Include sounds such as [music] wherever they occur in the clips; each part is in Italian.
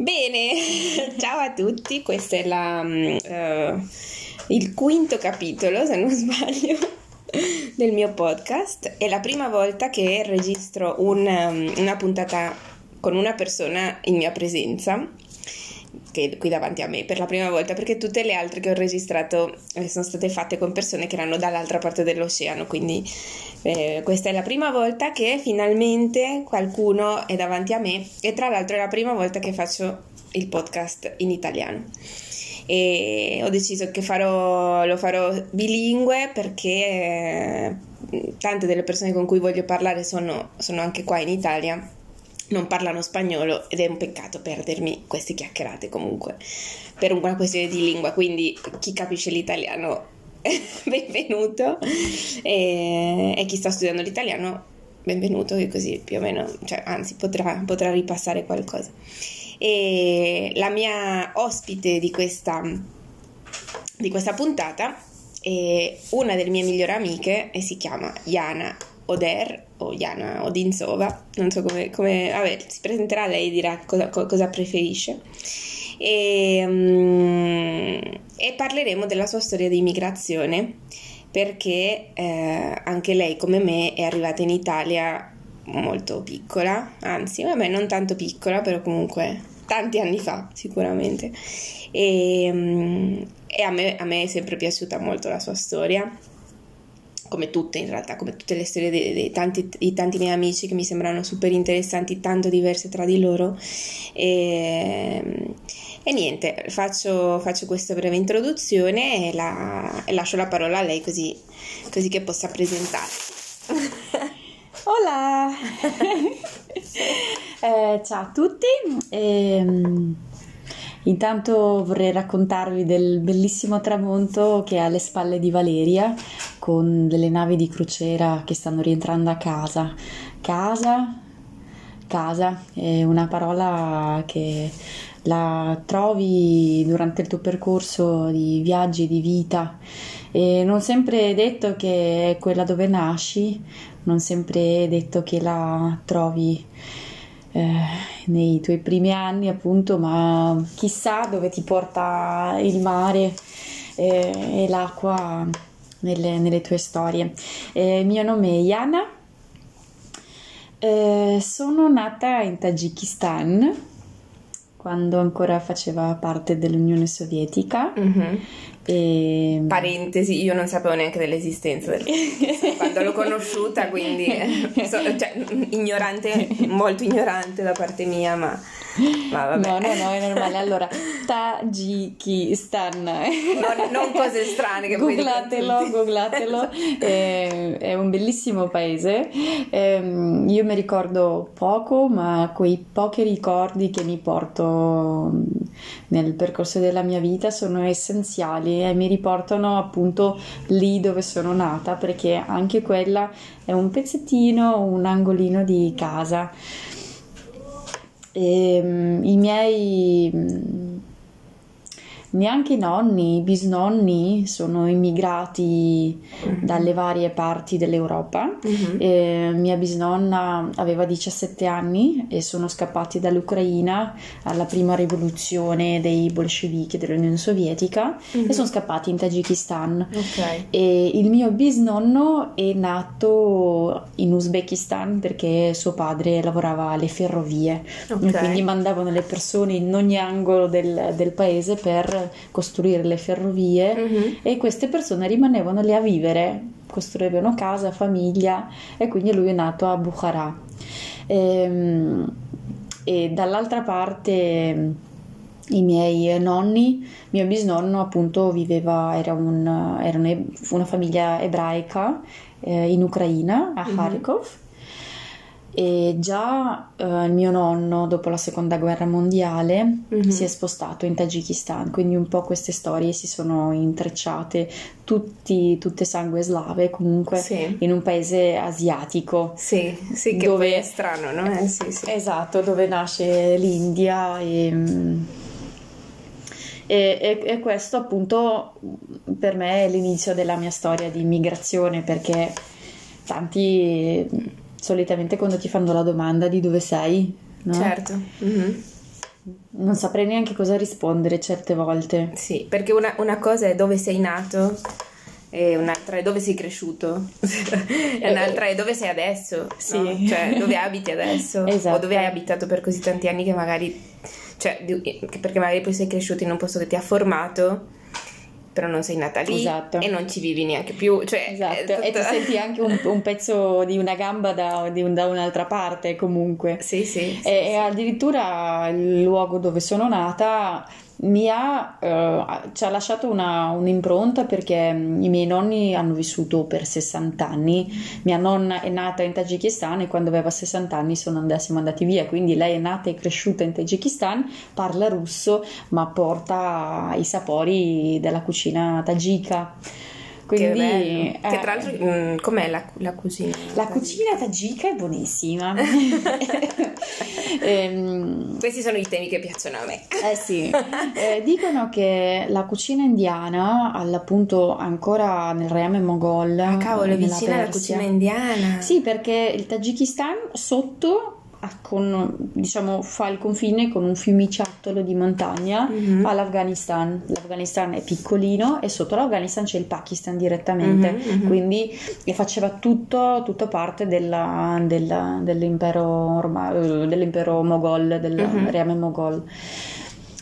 Bene, [laughs] ciao a tutti, questo è la, uh, il quinto capitolo, se non [laughs] sbaglio, del mio podcast. È la prima volta che registro un, um, una puntata con una persona in mia presenza che qui davanti a me per la prima volta perché tutte le altre che ho registrato eh, sono state fatte con persone che erano dall'altra parte dell'oceano quindi eh, questa è la prima volta che finalmente qualcuno è davanti a me e tra l'altro è la prima volta che faccio il podcast in italiano. E ho deciso che farò, lo farò bilingue perché eh, tante delle persone con cui voglio parlare sono, sono anche qua in Italia non parlano spagnolo ed è un peccato perdermi queste chiacchierate comunque per una questione di lingua, quindi chi capisce l'italiano [laughs] benvenuto e, e, chi sta studiando l'italiano benvenuto che così più o meno, cioè anzi potrà, potrà ripassare qualcosa. E la mia ospite di questa, di questa puntata è una delle mie migliori amiche e si chiama Jana Oder o Jana Odinsova, non so come, come vabbè, si presenterà lei e dirà cosa, cosa preferisce. E, um, e, parleremo della sua storia di immigrazione perché eh, anche lei come me è arrivata in Italia molto piccola, anzi vabbè non tanto piccola però comunque tanti anni fa sicuramente e, um, e a, me, a me è sempre piaciuta molto la sua storia come tutte in realtà, come tutte le storie dei, dei, tanti, di tanti miei amici che mi sembrano super interessanti, tanto diverse tra di loro. E, e niente, faccio, faccio, questa breve introduzione e, la, e, lascio la parola a lei così, così che possa presentarsi. [laughs] Hola! [laughs] eh, ciao a tutti. Eh, Intanto vorrei raccontarvi del bellissimo tramonto che è alle spalle di Valeria con delle navi di crociera che stanno rientrando a casa. Casa, casa è una parola che la trovi durante il tuo percorso di viaggi, di vita e non sempre è detto che è quella dove nasci, non sempre è detto che la trovi eh, nei tuoi primi anni appunto, ma chissà dove ti porta il mare eh, e l'acqua nelle, nelle tue storie. Eh, il mio nome è Yana, eh, sono nata in Tagikistan quando ancora faceva parte dell'Unione Sovietica. Mm-hmm. E... Parentesi, io non sapevo neanche dell'esistenza del... quando l'ho conosciuta, quindi so, cioè, ignorante, molto ignorante da parte mia, ma ma vabbè. No, no, no, è normale. Allora, Tagikistan. Non, non cose strane che googlatelo, googlatelo. È, è, un bellissimo paese. Eh, io mi ricordo poco, ma quei pochi ricordi che mi porto nel percorso della mia vita sono essenziali e mi riportano appunto lì dove sono nata, perché anche quella è un pezzettino, un angolino di casa. E, um, I miei neanche i nonni, i bisnonni sono immigrati uh-huh. dalle varie parti dell'Europa. Uh-huh. mia bisnonna aveva 17 anni e sono scappati dall'Ucraina alla prima rivoluzione dei bolscevichi dell'Unione Sovietica uh-huh. e sono scappati in Tagikistan. Okay. E il mio bisnonno è nato in Uzbekistan perché suo padre lavorava alle ferrovie okay. quindi mandavano le persone in ogni angolo del, del paese per costruire le ferrovie uh-huh. e queste persone rimanevano lì a vivere, costruivano casa, famiglia e quindi lui è nato a Bukhara. E, ehm, e dall'altra parte i miei nonni, mio bisnonno appunto viveva, era, un, era una famiglia ebraica eh, in Ucraina, a Kharkov. Uh-huh e già eh, il mio nonno dopo la seconda guerra mondiale mm-hmm. si è spostato in Tagikistan quindi un po' queste storie si sono intrecciate tutti, tutte sangue slave comunque sì. in un paese asiatico sì, sì che dove, è strano no? Eh, sì, sì. esatto dove nasce l'India e, e, e, e questo appunto per me è l'inizio della mia storia di immigrazione perché tanti solitamente quando ti fanno la domanda di dove sei, no? Certo. Mm-hmm. non saprei neanche cosa rispondere certe volte. Sì, perché una, una cosa è dove sei nato e un'altra è dove sei cresciuto [laughs] e un'altra è dove sei adesso, sì. no? cioè dove abiti adesso esatto. [laughs] o dove hai abitato per così tanti anni che magari, cioè, perché magari poi sei cresciuto in un posto che ti ha formato però non sei nata lì esatto. e non ci vivi neanche più. Cioè, esatto, tutto... e ti senti anche un, un, pezzo di una gamba da, di un, da un'altra parte comunque. Sì, sì. e, sì, e sì. addirittura il luogo dove sono nata mi ha, eh, ci ha lasciato una, un'impronta perché mm, i miei nonni hanno vissuto per 60 anni, mia nonna è nata in Tagikistan e quando aveva 60 anni andati, siamo andati via, quindi lei è nata e cresciuta in Tagikistan, parla russo ma porta i sapori della cucina tagika. Quindi, che, eh, che tra l'altro, mh, mm, com'è la, la cucina? La cucina tagika è buonissima. [laughs] [laughs] ehm, Questi sono i temi che piacciono a me. Eh sì, [laughs] eh, dicono che la cucina indiana, all'appunto ancora nel reame mogol. Ah, cavolo, è vicina alla cucina indiana. Sì, perché il Tagikistan sotto con, diciamo, fa il confine con un fiumiciattolo di montagna mm-hmm. all'Afghanistan. L'Afghanistan è piccolino e sotto l'Afghanistan c'è il Pakistan direttamente, mm-hmm. quindi faceva tutto, tutto parte della, della, dell'impero, orma, eh, dell'impero mogol, del mm-hmm. reame mogol.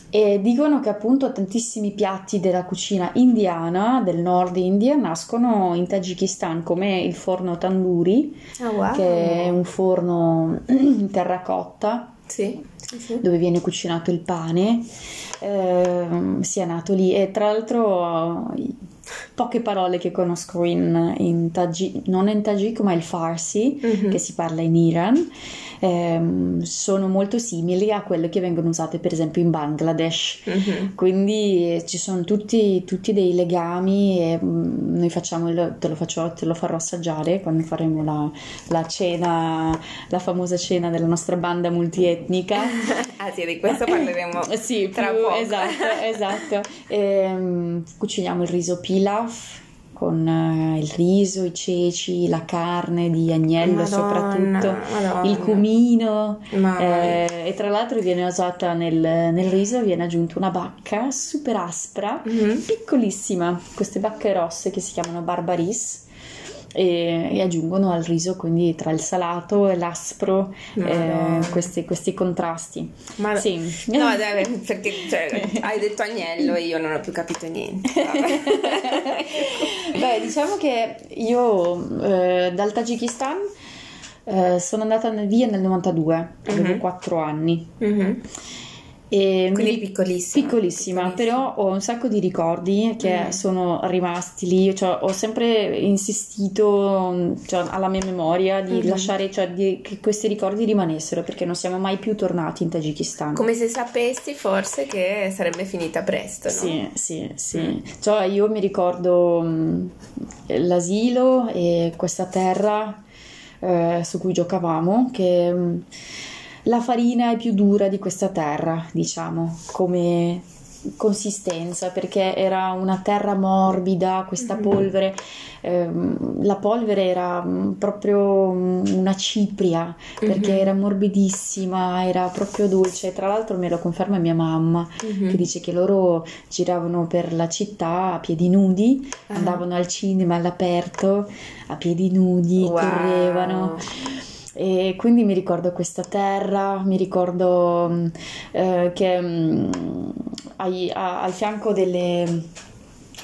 E dicono che appunto tantissimi piatti della cucina indiana del nord India nascono in Tagikistan come il forno tandoori, oh, wow. che è un forno in [clears throat] terracotta. Sì, sì, sì. dove viene cucinato il pane, eh, sia nato lì e tra l'altro poche parole che conosco in, in Tajik, non in Tajik ma il Farsi mm-hmm. che si parla in Iran ehm, sono molto simili a quelle che vengono usate per esempio in Bangladesh. Mm-hmm. Quindi eh, ci sono tutti, tutti dei legami e mm, noi facciamo il, te, lo faccio, te lo farò assaggiare quando faremo la, la cena, la famosa cena della nostra banda multietnica. [laughs] ah sì, di questo parleremo sì, tra più, poco. Esatto, esatto. E, [laughs] ehm, cuciniamo il riso pilaf con uh, il riso, i ceci, la carne di agnello Madonna, soprattutto, Madonna. il cumino eh, e tra l'altro viene usata nel, nel, riso, viene aggiunta una bacca super aspra, mm-hmm. piccolissima, queste bacche rosse che si chiamano barbaris e, e, aggiungono al riso quindi tra il salato e l'aspro eh, questi, questi, contrasti. Ma sì. No, dai, perché cioè, hai detto agnello e io non ho più capito niente. [laughs] Beh, diciamo che io eh, dal Tagikistan eh, sono andata via nel 92, avevo uh-huh. 4 anni. Uh-huh. E Quindi piccolissima, piccolissima. Piccolissima, però ho un sacco di ricordi che mm. sono rimasti lì. Cioè, ho sempre insistito cioè, alla mia memoria di mm-hmm. lasciare, cioè, di, che questi ricordi rimanessero perché non siamo mai più tornati in Tagikistan. Come se sapessi forse che sarebbe finita presto, no? Sì, sì, sì. Mm. Cioè, io mi ricordo mh, l'asilo e questa terra eh, su cui giocavamo che. Mh, la farina è più dura di questa terra, diciamo, come consistenza perché era una terra morbida, questa mm-hmm. polvere, ehm, la polvere era mm, proprio mm, una cipria perché mm-hmm. era morbidissima, era proprio dolce. Tra l'altro me lo conferma mia mamma mm-hmm. che dice che loro giravano per la città a piedi nudi, uh-huh. andavano al cinema all'aperto a piedi nudi, wow. correvano. E quindi mi ricordo questa terra, mi ricordo mm, eh, che mh, mm, ai, a, al fianco delle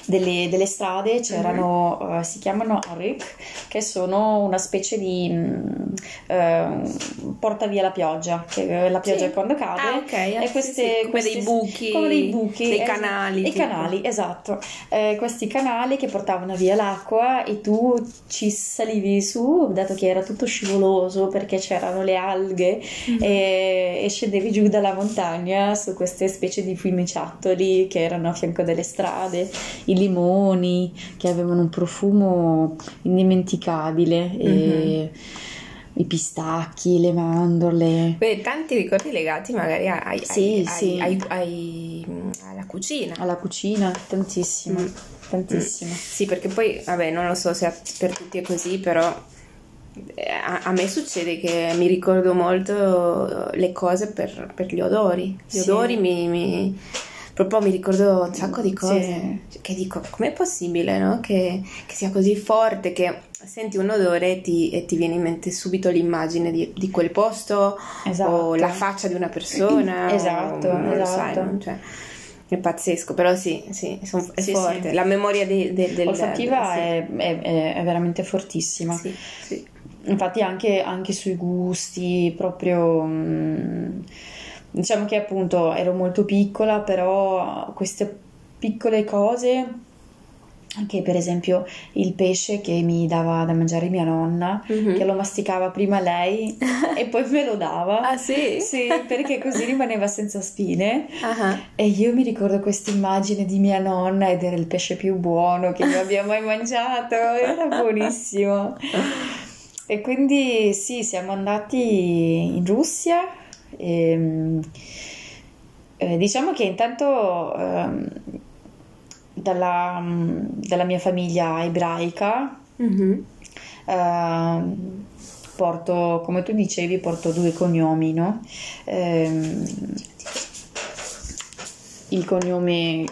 delle, delle strade c'erano, mm-hmm. uh, si chiamano arik, che sono una specie di uh, porta via la pioggia, che la pioggia sì. quando cade. Ah, ok. E queste, sì, come queste, dei buchi. Come dei buchi. Dei canali. I canali, esatto. Eh, questi canali che portavano via l'acqua e tu ci salivi su, dato che era tutto scivoloso perché c'erano le alghe mm-hmm. e, e scendevi giù dalla montagna su queste specie di fiumiciattoli che erano a fianco delle strade i limoni che avevano un profumo indimenticabile mm-hmm. e i pistacchi, le mandorle. Beh, tanti ricordi legati magari ai, sì, ai, sì. ai, alla cucina. Alla cucina, tantissimo, mm. tantissimo. Mm. Sì, perché poi, vabbè, non lo so se per tutti è così, però a, a, me succede che mi ricordo molto le cose per, per gli odori. Gli sì. odori mi, mi, proprio mi ricordo un sacco di cose. Sì. Che dico, com'è possibile no? che, che, sia così forte che senti un odore e ti, e ti viene in mente subito l'immagine di, di quel posto esatto. o la faccia di una persona. [clears throat] esatto, o, esatto. Sai, no? cioè, è pazzesco, però sì, sì, son, è sì, forte. Sì. La memoria de, de, del, olfattiva del, è, è, è, veramente fortissima. Sì, sì. Infatti anche, anche, sui gusti, proprio... Mh, mm, diciamo che appunto ero molto piccola, però queste piccole cose anche per esempio il pesce che mi dava da mangiare mia nonna, mm-hmm. che lo masticava prima lei [laughs] e poi me lo dava. Ah sì? Sì, perché così rimaneva senza spine. Uh-huh. E io mi ricordo questa immagine di mia nonna ed era il pesce più buono che io abbia mai mangiato, era buonissimo. [laughs] E quindi sì, siamo andati in Russia. E, ehm, eh, diciamo che intanto eh, dalla, dalla, mia famiglia ebraica mm-hmm. eh, porto, come tu dicevi, porto due cognomi, no? Ehm, il cognome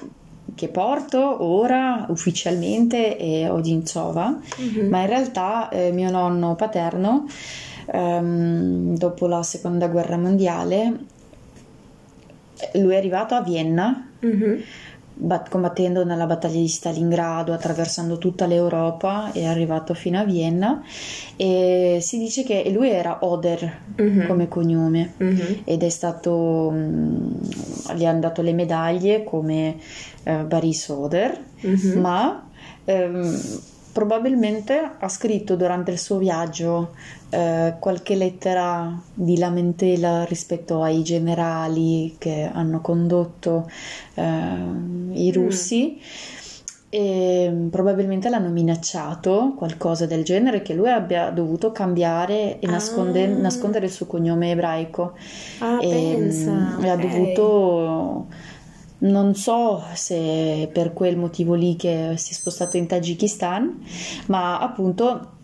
che porto ora ufficialmente è Odintsova, mm-hmm. ma in realtà eh, mio nonno paterno, ehm, dopo la seconda guerra mondiale, lui è arrivato a Vienna. Mm-hmm combattendo nella battaglia di Stalingrado, attraversando tutta l'Europa, è arrivato fino a Vienna e si dice che lui era Oder uh-huh. come cognome uh-huh. ed è stato, um, gli hanno dato le medaglie come uh, Baris Oder, uh-huh. ma um, probabilmente ha scritto durante il suo viaggio eh, qualche lettera di lamentela rispetto ai generali che hanno condotto eh, i mm. russi. Mm. E probabilmente l'hanno minacciato qualcosa del genere che lui abbia dovuto cambiare e nasconde, ah. nascondere il suo cognome ebraico ah, e, pensa, e okay. ha dovuto non so se per quel motivo lì che si è spostato in Tagikistan, ma appunto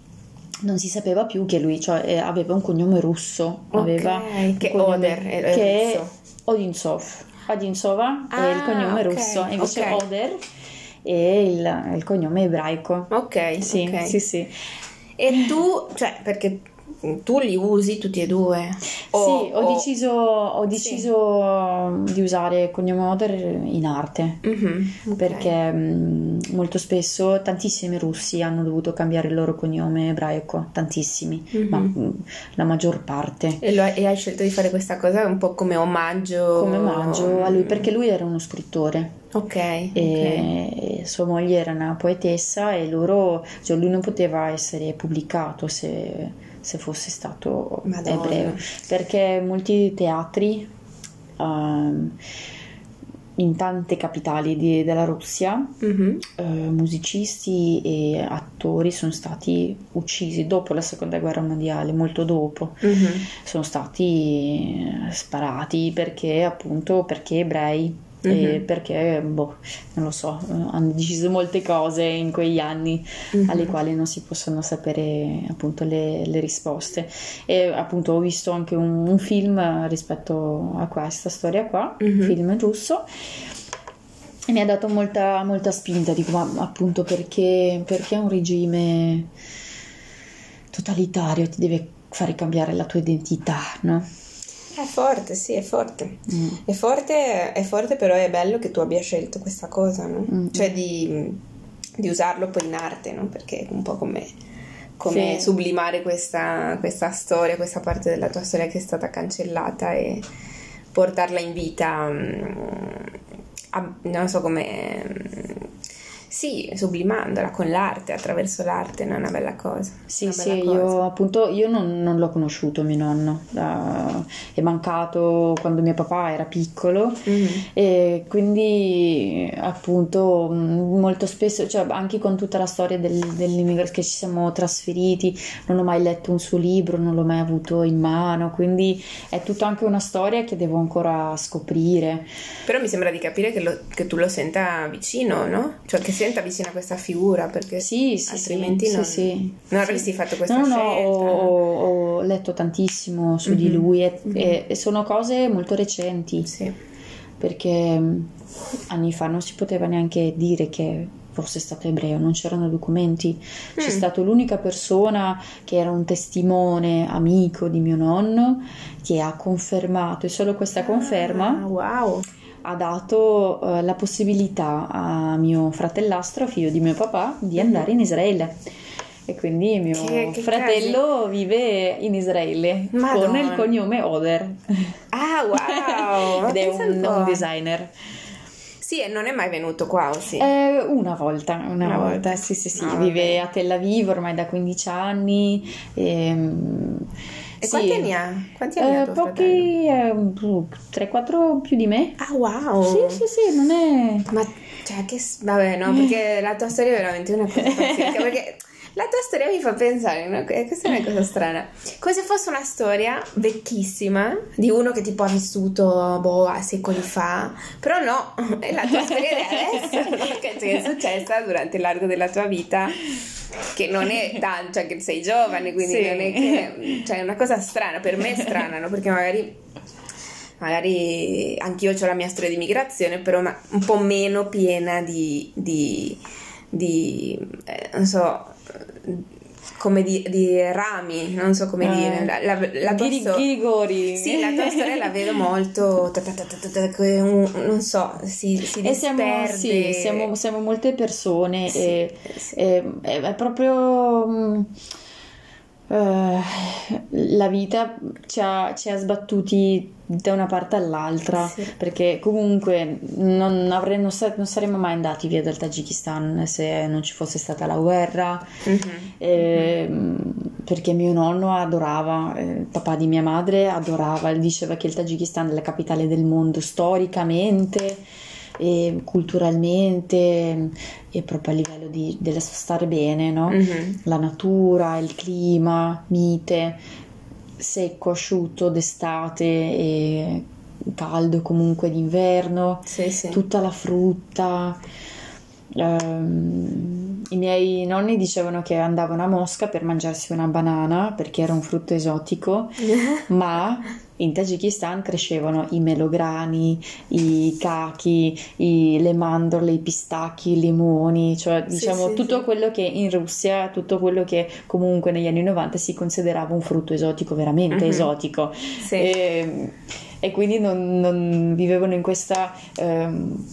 non si sapeva più che lui cioè, eh, aveva un cognome russo. Okay, aveva che Oder è che russo. Odinsov. Odinsova ah, è il ah, cognome okay, russo, invece okay. Oder è il, il, cognome ebraico. Ok, sì, sì, sì. E tu, cioè, perché tu li usi tutti e due? O, sì, ho o... deciso, ho deciso sì. di usare cognome Oder in arte mm-hmm, okay. perché mh, molto spesso tantissimi russi hanno dovuto cambiare il loro cognome ebraico, tantissimi, mm-hmm. ma mh, la maggior parte. E, lo, e, hai scelto di fare questa cosa un po' come omaggio? Come omaggio a lui perché lui era uno scrittore. Ok. E, okay. sua moglie era una poetessa e loro, cioè lui non poteva essere pubblicato se se fosse stato Madonna. ebreo, perché molti teatri um, in tante capitali di, della Russia mm-hmm. uh, musicisti e attori sono stati uccisi dopo la seconda guerra mondiale, molto dopo, mm-hmm. sono stati sparati perché appunto perché ebrei mm-hmm. perché, boh, non lo so, hanno deciso molte cose in quegli anni mm-hmm. alle quali non si possono sapere appunto le, le risposte. E appunto ho visto anche un, un film rispetto a questa storia qua, un mm-hmm. film russo. E mi ha dato molta, molta spinta, dico, ma appunto perché, perché un regime totalitario ti deve fare cambiare la tua identità, no? È forte, sì, è forte. Mm. È forte. È forte, però è bello che tu abbia scelto questa cosa, no? Mm. Cioè di, di, usarlo poi in arte, no? Perché è un po' come, come sì. sublimare questa, questa, storia, questa parte della tua storia che è stata cancellata e portarla in vita, mm, a, non so come sì, sublimandola con l'arte, attraverso l'arte, non è una bella cosa. Sì, sì, cosa. io appunto io non, non, l'ho conosciuto mio nonno, uh, è mancato quando mio papà era piccolo mm-hmm. e quindi appunto molto spesso, cioè anche con tutta la storia del, dell'immigrazione che ci siamo trasferiti, non ho mai letto un suo libro, non l'ho mai avuto in mano, quindi è tutta anche una storia che devo ancora scoprire. Però mi sembra di capire che, lo, che tu lo senta vicino, no? Cioè che senta vicino a questa figura perché sì, sì, altrimenti sì, non, sì, non avresti fatto questa no, scelta. No, ho, ho letto tantissimo su mm-hmm. di lui e, mm-hmm. e, sono cose molto recenti. Sì. Perché anni fa non si poteva neanche dire che fosse stato ebreo, non c'erano documenti. C'è mm. stato l'unica persona che era un testimone amico di mio nonno che ha confermato e solo questa conferma ah, wow. Ha dato uh, la possibilità a mio fratellastro, figlio di mio papà, di mm-hmm. andare in Israele. E quindi mio che, che fratello casi? vive in Israele Madonna. con il cognome Oder. Ah, wow! [laughs] Ed è un, un designer. Sì, e non è mai venuto qua, o sì? Eh, una volta, una, una volta. volta, sì, sì, sì. Ah, Vive vabbè. a Tel Aviv ormai da 15 anni. Ehm, e, e sì. quanti anni ha? Quanti anni eh, ha Pochi, eh, 3-4 più di me. Ah, wow! Sì, sì, sì, non è... Ma, cioè, che... Vabbè, no, perché la tua storia è veramente una cosa [laughs] pazzesca, perché la tua storia mi fa pensare, no? questa è una cosa strana, come se fosse una storia vecchissima di uno che tipo ha vissuto boh, secoli fa, però no, è la tua storia di adesso, no? [laughs] che è successa durante l'arco della tua vita che non è tanto, cioè che sei giovane, quindi sì. non è che... Cioè è una cosa strana, per me è strana, no? Perché magari magari anch'io ho la mia storia di migrazione, però un po' meno piena di, di, di eh, non so, come di, di, rami, non so come eh, dire, la, la, la sto- ghirigori. Sì, la tua storia la vedo molto, non so, si, si disperde. Siamo, sì, siamo, siamo, molte persone sì, e, sì. E, è proprio... Uh, la vita ci ha, ci ha, sbattuti da una parte all'altra sì. perché comunque non, avrei, non, non, saremmo mai andati via dal Tagikistan se non ci fosse stata la guerra mm-hmm. Eh, mm-hmm. perché mio nonno adorava eh, il papà di mia madre adorava diceva che il Tagikistan è la capitale del mondo storicamente culturalmente e proprio a livello di, dello stare bene, no? mm-hmm. la natura, il clima, mite, secco, asciutto d'estate e caldo comunque d'inverno, sì, sì. tutta la frutta. Um, I miei nonni dicevano che andavano a Mosca per mangiarsi una banana perché era un frutto esotico, [laughs] ma in Tagikistan crescevano i melograni, i cachi, i, le mandorle, i pistacchi, i limoni, cioè diciamo sì, sì, tutto sì. quello che in Russia, tutto quello che comunque negli anni 90 si considerava un frutto esotico, veramente mm-hmm. esotico. E, e, quindi non, non, vivevano in questa eh,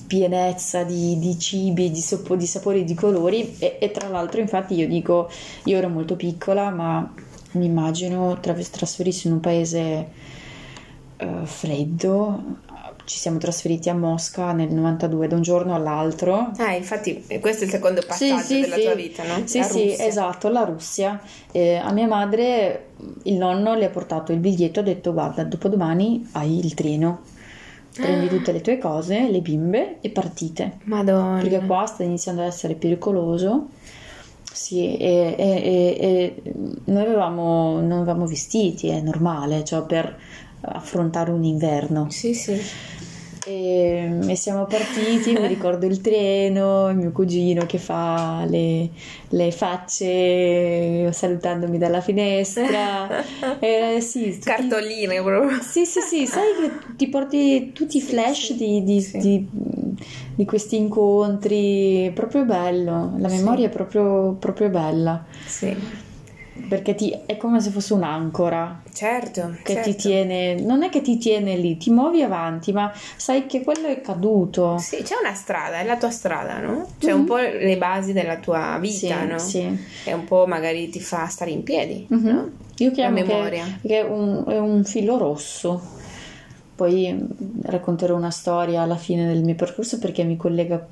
pienezza di, di cibi, di, sop- di, sapori di colori e, e tra l'altro infatti io dico, io ero molto piccola ma mi immagino trasferirsi in un paese uh, freddo, ci siamo trasferiti a Mosca nel 92 da un giorno all'altro. Ah, infatti questo è il secondo passaggio sì, sì, della sì. tua vita, no? Sì, la sì, Russia. esatto, la Russia. Eh, a mia madre il nonno le ha portato il biglietto e ha detto guarda, dopodomani hai il treno. Prendi tutte le tue cose, le bimbe e partite. Madonna. Perché qua sta iniziando ad essere pericoloso. Sì, e, e, e, e noi avevamo, non avevamo vestiti, è normale, cioè per affrontare un inverno. Sì, sì. E, e, siamo partiti, mi [laughs] ricordo il treno, il mio cugino che fa le, le facce salutandomi dalla finestra. [laughs] Eh, sì, tutti, Cartoline proprio. Sì, sì, sì, sai che ti porti tutti i flash sì, di, di, sì. di, di, questi incontri, proprio bello, la memoria è proprio, proprio bella. Sì perché ti, è come se fosse un'ancora. Certo. Che certo. ti tiene, non è che ti tiene lì, ti muovi avanti, ma sai che quello è caduto. Sì, c'è una strada, è la tua strada, no? C'è mm-hmm. un po' le basi della tua vita, sì, no? Sì. E un po' magari ti fa stare in piedi, mm-hmm. no? Io chiamo la memoria. Che, che è, un, è un filo rosso. Poi racconterò una storia alla fine del mio percorso perché mi collega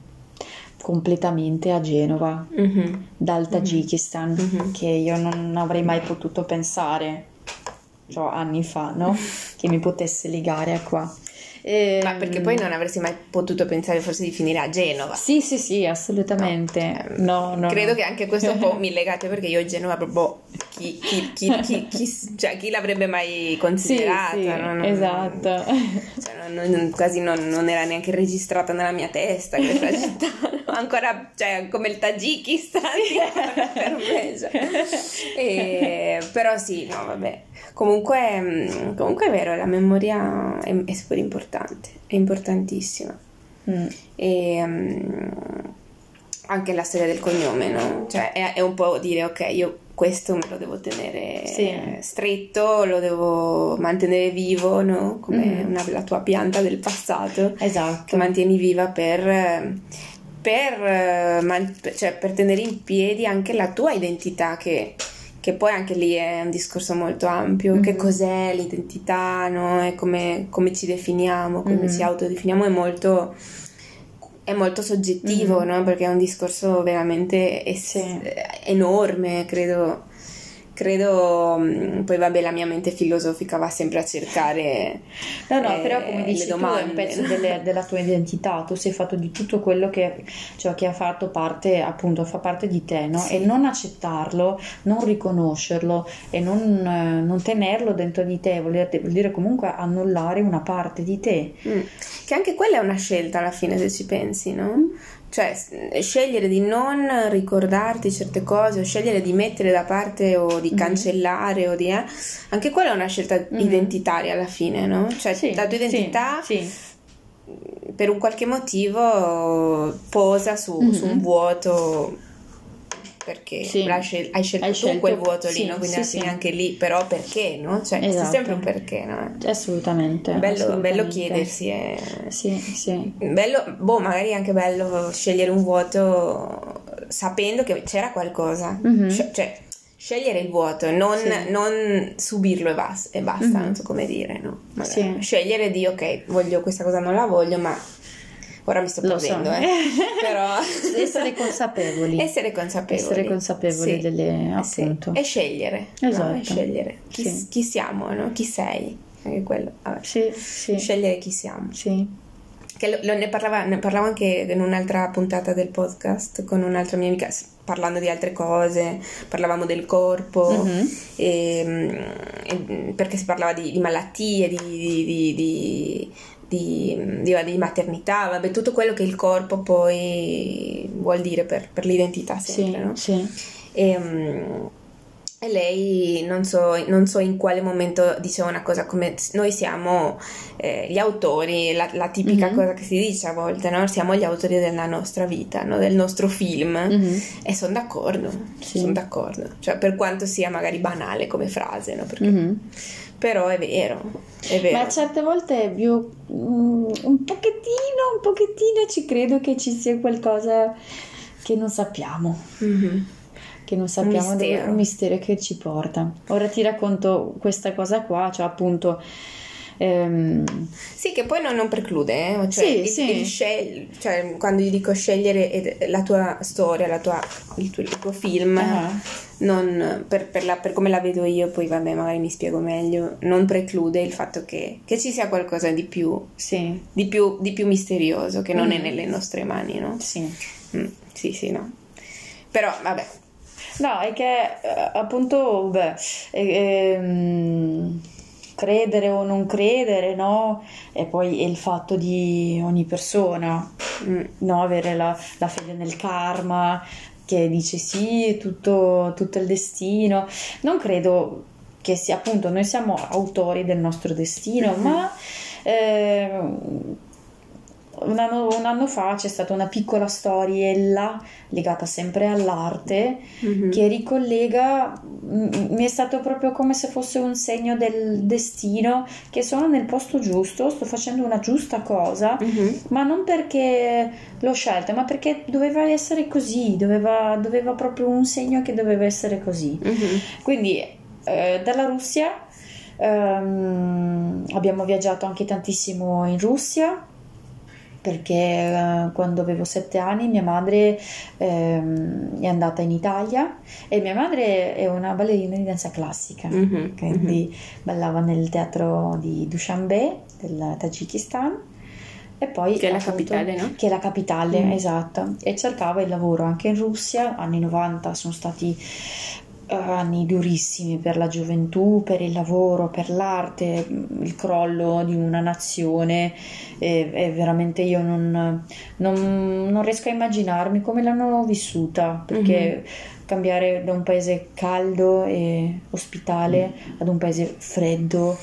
completamente a Genova mm-hmm. dal Tagikistan mm-hmm. che io non avrei mai potuto pensare cioè, anni fa no? [laughs] che mi potesse legare a qua E, Ma perché poi non avresti mai potuto pensare forse di finire a Genova? Sì, sì, sì, assolutamente. No, no, Credo no. che anche questo un po' [laughs] mi legate perché io a Genova proprio chi, chi, chi, chi, chi- cioè, chi l'avrebbe mai Sì, considerata? sì, No, no, esatto. cioè, non- non- quasi non, non era neanche registrata nella mia testa questa [laughs] città, ancora cioè, come il Tagikistan [laughs] per me. cioè. E- però sì, no, vabbè. Comunque, mm, comunque è vero, la memoria è, è super importante, è importantissima. Mm. E mm, anche la storia del cognome, no? Cioè è, è un po' dire ok, io questo me lo devo tenere Sì. stretto, lo devo mantenere vivo, no? Come Mhm. una- la tua pianta del passato che Esatto. mantieni viva per, per, eh, man- cioè, per tenere in piedi anche la tua identità che, che poi anche lì è un discorso molto ampio, che Mhm. cos'è l'identità, no? E come, come ci definiamo, come Mhm. ci autodefiniamo, è molto, è molto soggettivo, Mhm. no? Perché è un discorso veramente es- Sì. enorme, credo. Credo, mm, poi vabbè, la mia mente filosofica va sempre a cercare No, no, eh, però come dici tu è un pezzo delle- della tua identità, tu sei fatto di tutto quello che, cioè, che ha fatto parte, appunto, fa parte di te, no? Sì. E non accettarlo, non riconoscerlo e non, eh, non tenerlo dentro di te vuol dire, vuol dire comunque annullare una parte di te. Mm. Che anche quella è una scelta alla fine, se ci pensi, no? Cioè, scegliere di non ricordarti certe cose, o scegliere di mettere da parte o di Mhm. cancellare o di... eh, anche quella è una scelta Mhm. identitaria alla fine, no? Cioè, Sì, la tua identità sì. per un qualche motivo posa su, Mhm. su un vuoto perché Sì. scel- hai scelto Hai tu scelto- quel vuoto lì, sì, no? Quindi sì, anche lì, però perché, no? Cioè, c'è Esatto. sempre un perché, no? Assolutamente. Bello, bello assolutamente. chiedersi, è... Sì, sì. Bello, boh, magari è anche bello scegliere un vuoto sapendo che c'era qualcosa. Mhm. Sc- cioè, scegliere il vuoto, non, Sì. non subirlo e, bas- e basta, Mhm. non so come dire, no? Magari Sì. Scegliere di, ok, voglio questa cosa, non la voglio, ma ora mi sto Lo so. perdendo, eh. [laughs] Però... Essere consapevoli. Essere consapevoli. Essere consapevoli delle- Eh sì. appunto. E scegliere. no? Esatto. E scegliere. Chi, Sì. chi siamo, no? Chi sei. Anche quello. Sì, sì. Scegliere chi siamo. Sì. Che lo- lo- ne, parlava, ne parlavo anche in un'altra puntata del podcast con un'altra mia amica, parlando di altre cose, parlavamo del corpo, Mhm. e, mm, e- perché si parlava di, di malattie, di, di, di, di- di- di- maternità, vabbè, tutto quello che il corpo poi vuol dire per, per l'identità sempre, Sì, no? sì. E, mm, e lei, non so, non so in quale momento diceva una cosa come noi siamo eh, gli autori, la, la tipica Mhm. cosa che si dice a volte, no? Siamo gli autori della nostra vita, no? Del nostro film. Mhm. E sono d'accordo, Sì. sono d'accordo. Cioè, per quanto sia magari banale come frase, no? Perché- Mhm. Però è vero, è vero. Ma certe volte io mm, un pochettino, un pochettino ci credo che ci sia qualcosa che non sappiamo, Mhm. Che non sappiamo dove- mistero. un mistero che ci porta. Ora ti racconto questa cosa qua, cioè appunto ehm, Sì, che poi non, non preclude, eh? Cioè, Sì, il- sì. il scel- cioè, quando io dico scegliere ed- la tua storia, la tua- il, tuo, il tuo film, ah, non- per, per la- per come la vedo io, poi vabbè, magari mi spiego meglio, non preclude il fatto che, che ci sia qualcosa di più, sì, di più, di più misterioso che non è Mm. nelle nostre mani, no? sì. Mm, sì, sì, no. Però, vabbè, No, è che eh, appunto, beh, eh, ehm, credere o non credere, no? E poi il fatto di ogni persona, no? Avere la, la fede nel karma, che dice sì, tutto, tutto il destino. Non credo che sia appunto, noi siamo autori del nostro destino, Mhm. ma ehm, un anno, un anno fa c'è stata una piccola storiella legata sempre all'arte mhm. che ricollega, m- mi è stato proprio come se fosse un segno del destino che sono nel posto giusto, sto facendo una giusta cosa, Mhm. ma non perché l'ho scelta, ma perché doveva essere così, doveva, doveva proprio un segno che doveva essere così. Mhm. Quindi eh, dalla Russia ehm, abbiamo viaggiato anche tantissimo in Russia perché eh, quando avevo sette anni mia madre ehm, è andata in Italia e mia madre è una ballerina di danza classica, Mhm. quindi ballava nel teatro di Dushanbe del Tagikistan. E poi, che è la appunto, capitale, no? Che è la capitale, mm. esatto. E cercava il lavoro anche in Russia, anni 90 sono stati anni durissimi per la gioventù, per il lavoro, per l'arte, il crollo di una nazione. E, e veramente io non, non, non, riesco a immaginarmi come l'hanno vissuta, perché mm-hmm. cambiare da un paese caldo e ospitale mm. ad un paese freddo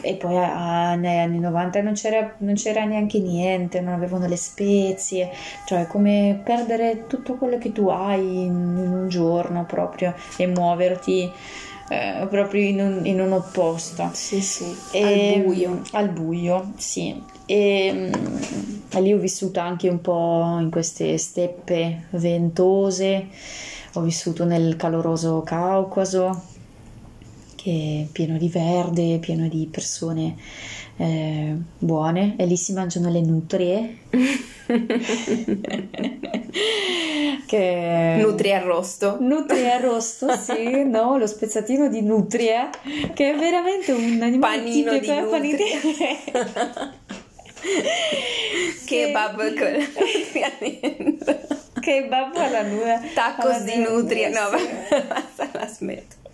e poi a, negli anni 90 non c'era, non c'era, neanche niente, non avevano le spezie, cioè come perdere tutto quello che tu hai in, in un giorno proprio e muoverti eh, proprio in un, in un, opposto. Sì, sì, e, al buio. Al buio, sì. E, mm, lì ho vissuto anche un po' in queste steppe ventose, ho vissuto nel caloroso Caucaso che è pieno di verde, pieno di persone eh, buone e lì si mangiano le nutrie. [laughs] che... Nutria arrosto. Nutria arrosto, sì, [laughs] no, lo spezzatino di nutria, che è veramente un animale panino tipico, di panino di... [laughs] Kebab con Kebab alla nutria. Tacos di nutria, no, basta, la smetto.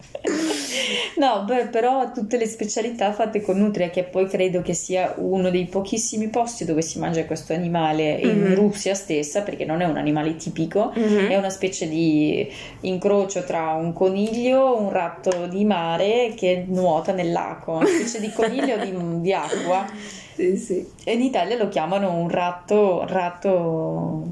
No, beh, però tutte le specialità fatte con nutria, che poi credo che sia uno dei pochissimi posti dove si mangia questo animale in mm-hmm. Russia stessa, perché non è un animale tipico, mm-hmm. è una specie di incrocio tra un coniglio, un ratto di mare che nuota nell'acqua, una specie di coniglio di, di acqua. Sì, sì. E in Italia lo chiamano un ratto, ratto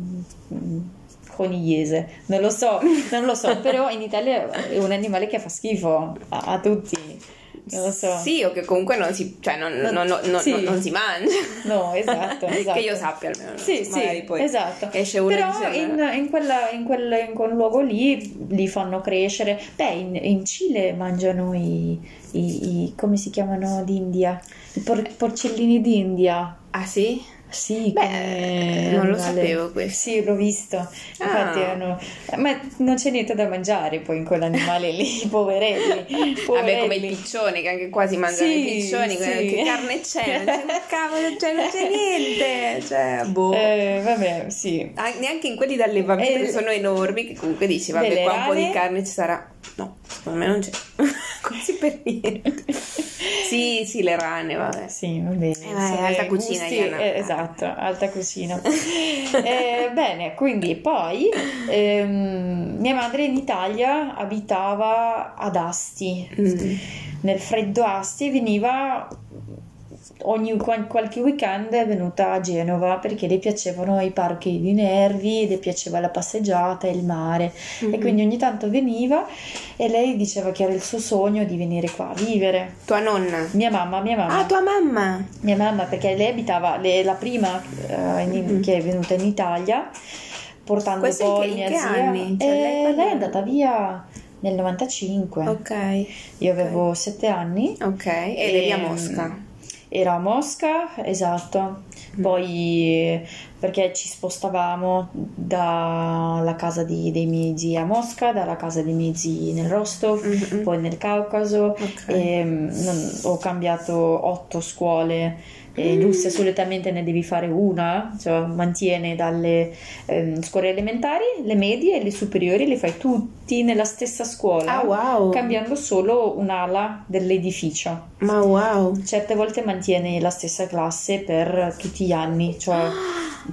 conigliese, non lo so, [laughs] non lo so, però in Italia è un animale che fa schifo a, a tutti. Non lo so. Sì, o che comunque non si, cioè non, non, non, sì. non si mangia. No, esatto, [laughs] esatto. che io sappia almeno. Sì, sì, poi esatto. Esce uno Però in, in, quella, in, quel, in, quel, luogo lì li fanno crescere. Beh, in, in Cile mangiano i, i, i, come si chiamano d'India? I por, porcellini d'India. Ah sì? Sì, Beh, non lo sapevo questo. Sì, l'ho visto. Infatti, ah. erano... ma non c'è niente da mangiare poi in quell'animale lì, [laughs] poverelli. poverelli. Vabbè, come i piccioni che anche quasi mangiano sì, i piccioni. Sì. Che carne c'è? Non c'è, [laughs] cavolo, cioè, non c'è niente. Cioè, boh. Eh, vabbè, sì. Ah, neanche in quelli d'allevamento eh, che sono enormi, che comunque dici, vabbè, qua un po' di carne ci sarà. No, secondo me non c'è. Quasi per niente. [laughs] sì, sì, le rane, vabbè. Sì, va bene. Eh, vai, alta cucina, gusti, eh, Esatto, alta cucina. [laughs] eh, bene, quindi poi ehm, mia madre in Italia abitava ad Asti. Mm. Nel freddo Asti veniva ogni qualche weekend è venuta a Genova perché le piacevano i parchi di nervi, le piaceva la passeggiata e il mare mm-hmm. e quindi ogni tanto veniva e lei diceva che era il suo sogno di venire qua a vivere. Tua nonna? Mia mamma, mia mamma. Ah, tua mamma? Mia mamma perché lei abitava, lei, la prima uh, in, mm-hmm. che è venuta in Italia portando Questo poi in che, mia in che zia. anni? Cioè, lei, lei è andata via nel 95. Ok. Io avevo okay. sette anni. Ok, ed eri a Mosca era a Mosca, esatto, mm. poi perché ci spostavamo dalla casa di, dei miei zii a Mosca, dalla casa dei miei zii nel Rostov, mm-hmm. poi nel Caucaso okay. e non, ho cambiato otto scuole e in Russia solitamente ne devi fare una, cioè mantiene dalle eh, scuole elementari, le medie e le superiori, le fai tutti nella stessa scuola, ah, wow. cambiando solo un'ala dell'edificio. Ma wow! Certe volte mantiene la stessa classe per tutti gli anni, cioè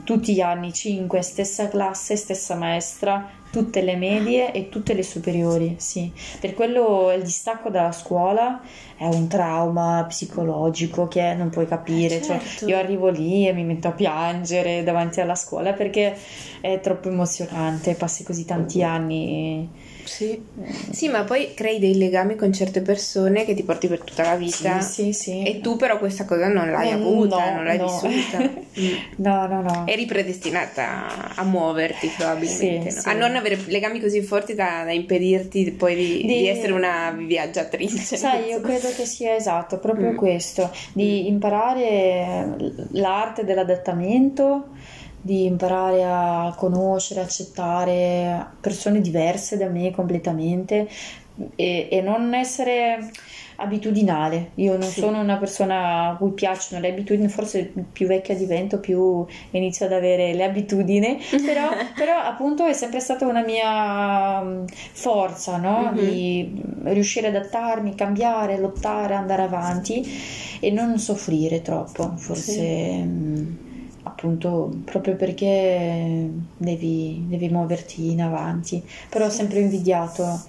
tutti gli anni, 5, stessa classe, stessa maestra, tutte le medie e tutte le superiori, sì. Per quello il distacco dalla scuola è un trauma psicologico che non puoi capire. Eh cioè, certo. io arrivo lì e mi metto a piangere davanti alla scuola perché è troppo emozionante, passi così tanti anni sì. sì, ma poi crei dei legami con certe persone che ti porti per tutta la vita. Sì, sì, sì. E tu però questa cosa non l'hai no, avuta, no, non l'hai no. vissuta. [laughs] no, no, no. Eri predestinata a muoverti probabilmente, sì, sì. a non avere legami così forti da, da impedirti poi di, di... di, essere una viaggiatrice. Sai, io credo che sia esatto, proprio mm. questo, di imparare l'arte dell'adattamento di imparare a conoscere, accettare persone diverse da me completamente e, e non essere abitudinale. Io non sì. sono una persona a cui piacciono le abitudini, forse più vecchia divento, più inizio ad avere le abitudini, [laughs] però, però appunto è sempre stata una mia mm, forza, no? Mm-hmm. Di riuscire ad adattarmi, cambiare, lottare, andare avanti e non soffrire troppo, forse. Sì. Appunto proprio perché devi, devi muoverti in avanti. Però ho sempre invidiato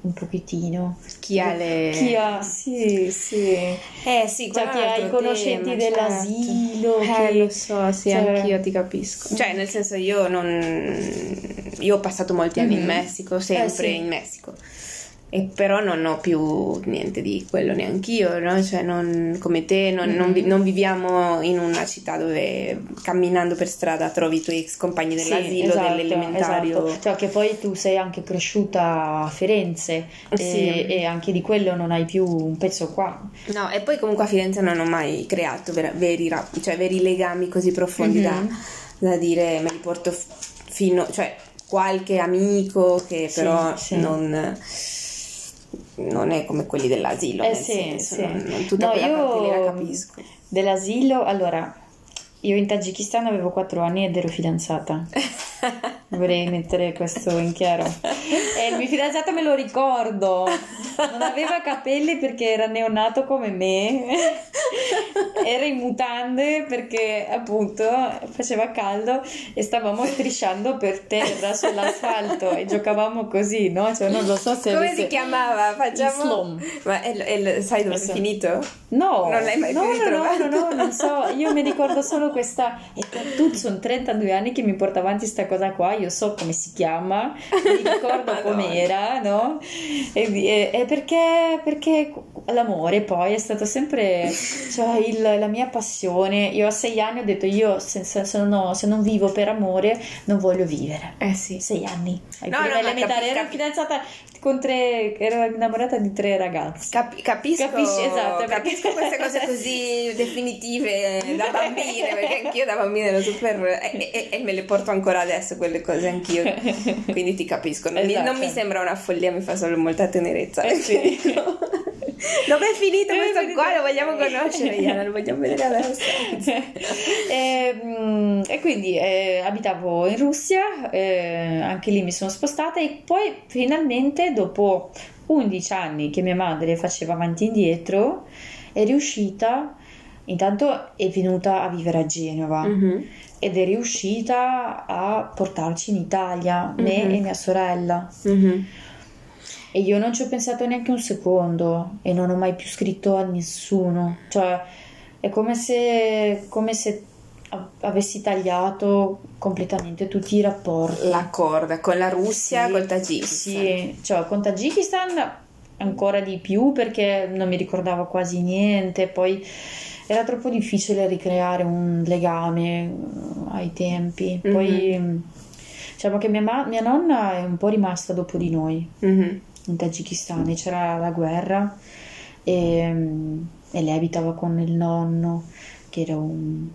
un pochettino. Chi ha le chi ha sì sì. Eh sì cioè, chi ha i conoscenti tema, dell'asilo certo. eh che... lo so sì cioè... anch'io ti capisco. Cioè nel senso io non io ho passato molti anni mm-hmm. in Messico sempre eh, sì. in Messico e però non ho più niente di quello neanch'io, no? cioè non, come te non, mm-hmm. non, vi, non, viviamo in una città dove camminando per strada trovi i tuoi ex compagni dell'asilo, sì, esatto, dell'elementario. Esatto. Cioè che poi tu sei anche cresciuta a Firenze sì. e, e, anche di quello non hai più un pezzo qua. No, e poi comunque a Firenze non ho mai creato ver- veri, cioè, veri legami così profondi mm-hmm. da, da, dire me li porto fino, cioè qualche amico che però sì, non non è come quelli dell'asilo, eh, sì, senso, sì. Non, non tutta no, la capisco. Dell'asilo, allora, io in Tagikistan avevo 4 anni ed ero fidanzata. [laughs] Vorrei mettere questo in chiaro. E il mio fidanzato me lo ricordo. Non aveva capelli perché era neonato come me. Era in mutande perché appunto faceva caldo e stavamo strisciando per terra sull'asfalto e giocavamo così, no? Cioè, non lo so se Come avesse... si chiamava? Facciamo Islam. Ma è, è, sai dove è finito? No. Non l'hai mai no, no, no, no, no, non so. Io mi ricordo solo questa e per tutti sono 32 anni che mi porta avanti questa cosa qua io so come si chiama, mi ricordo [laughs] com'era, no? E, e, e perché, perché, l'amore poi è stato sempre cioè, il, la mia passione. Io a sei anni ho detto io se, se, non, se, non, vivo per amore non voglio vivere. Eh sì. Sei anni. No, no, elementare, capi, ero fidanzata con tre, ero innamorata di tre ragazzi. Cap, capisco, Capisci, esatto, capisco queste cose [laughs] così definitive da bambine, perché anch'io da bambina ero super... E, e, e me le porto ancora adesso quelle cose anch'io, [laughs] quindi ti capisco. Non, esatto. mi, non mi, sembra una follia, mi fa solo molta tenerezza. Eh sì. [laughs] Dove è finito Dove questo qua? Lo vogliamo conoscere, Iana, lo vogliamo vedere adesso. [laughs] e, mm, e, quindi eh, abitavo in Russia, eh, anche lì mi sono spostata e poi finalmente dopo 11 anni che mia madre faceva avanti e indietro è riuscita, intanto è venuta a vivere a Genova. Mm-hmm ed è riuscita a portarci in Italia, me mm-hmm. e mia sorella. Mm-hmm. E io non ci ho pensato neanche un secondo e non ho mai più scritto a nessuno. Cioè, è come se, come se avessi tagliato completamente tutti i rapporti. La corda con la Russia, sì, col Tagikistan. Sì, cioè con Tagikistan ancora di più perché non mi ricordavo quasi niente, poi era troppo difficile ricreare un legame uh, ai tempi. Mm-hmm. Poi diciamo che mia, ma- mia, nonna è un po' rimasta dopo di noi mm-hmm. In Tagikistan, c'era la guerra e, e lei abitava con il nonno che era un,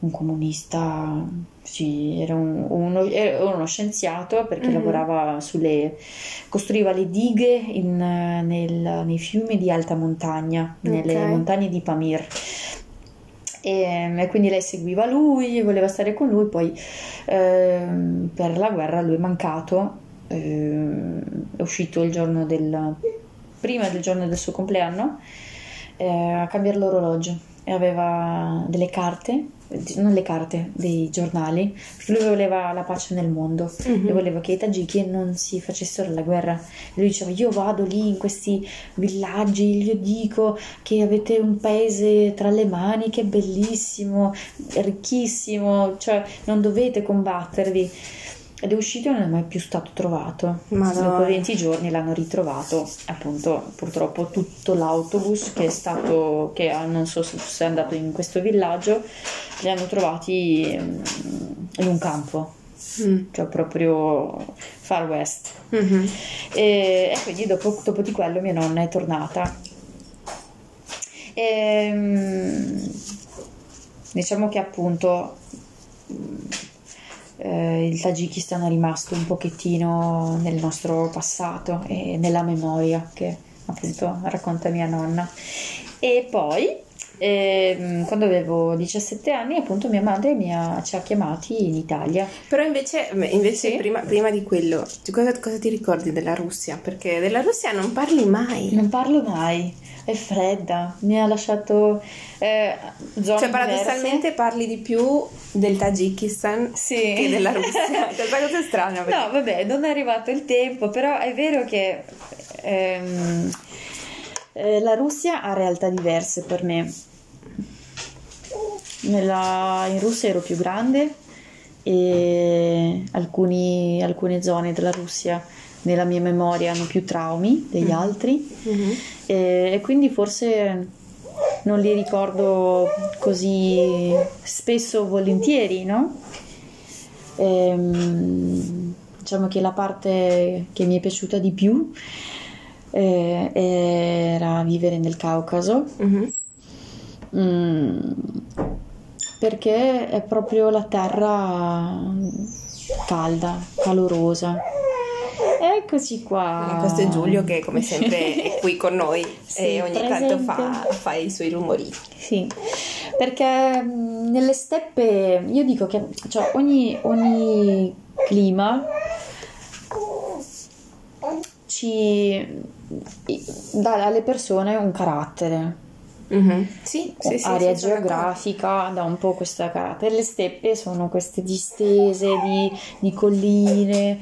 un comunista, sì, era un, uno, era uno, scienziato perché mm-hmm. lavorava sulle, costruiva le dighe in, nel, nei fiumi di alta montagna, nelle okay. montagne di Pamir. E, e, quindi lei seguiva lui, voleva stare con lui, poi eh, per la guerra lui è mancato, eh, è uscito il giorno del, prima del giorno del suo compleanno eh, a cambiare l'orologio e aveva delle carte non le carte dei giornali, perché lui voleva la pace nel mondo mm-hmm. e voleva che i tagiki non si facessero la guerra. E lui diceva: Io vado lì in questi villaggi, gli dico che avete un paese tra le mani che è bellissimo, ricchissimo, cioè non dovete combattervi ed è uscito e non è mai più stato trovato. Madonna. Dopo 20 giorni l'hanno ritrovato, appunto, purtroppo tutto l'autobus che è stato, che non so se è andato in questo villaggio, li hanno trovati mm, in un campo. Mm. cioè proprio far west mm-hmm. e, e, quindi dopo, dopo, di quello mia nonna è tornata e, ehm, diciamo che appunto eh, il Tagikistan è rimasto un pochettino nel nostro passato e nella memoria che appunto racconta mia nonna. E poi e, ehm, quando avevo 17 anni, appunto, mia madre mi ha, ci ha chiamati in Italia. Però invece, invece sì. prima, prima, di quello, cosa, cosa, ti ricordi della Russia? Perché della Russia non parli mai. Non parlo mai, è fredda, mi ha lasciato eh, zone Cioè, paradossalmente parli di più del Tagikistan sì. che della [laughs] Russia. Questa cosa è strana. Perché... No, vabbè, non è arrivato il tempo, però è vero che... Ehm, eh, la Russia ha realtà diverse per me. Nella, in Russia ero più grande e alcuni, alcune zone della Russia nella mia memoria hanno più traumi degli mm. altri mm-hmm. e, e, quindi forse non li ricordo così spesso volentieri, no? E, ehm, diciamo che la parte che mi è piaciuta di più eh, era vivere nel Caucaso. Mm-hmm. Mm, perché è proprio la terra calda, calorosa. Eccoci qua. E questo è Giulio che come sempre è [laughs] qui con noi sì, e ogni presente. tanto fa, fa, i suoi rumori. Sì, perché mm, nelle steppe io dico che cioè, ogni, ogni clima ci dà alle persone un carattere. Mm-hmm. Sì, sì, sì, area sì, geografica dà un po' questo carattere. Le steppe sono queste distese di, di colline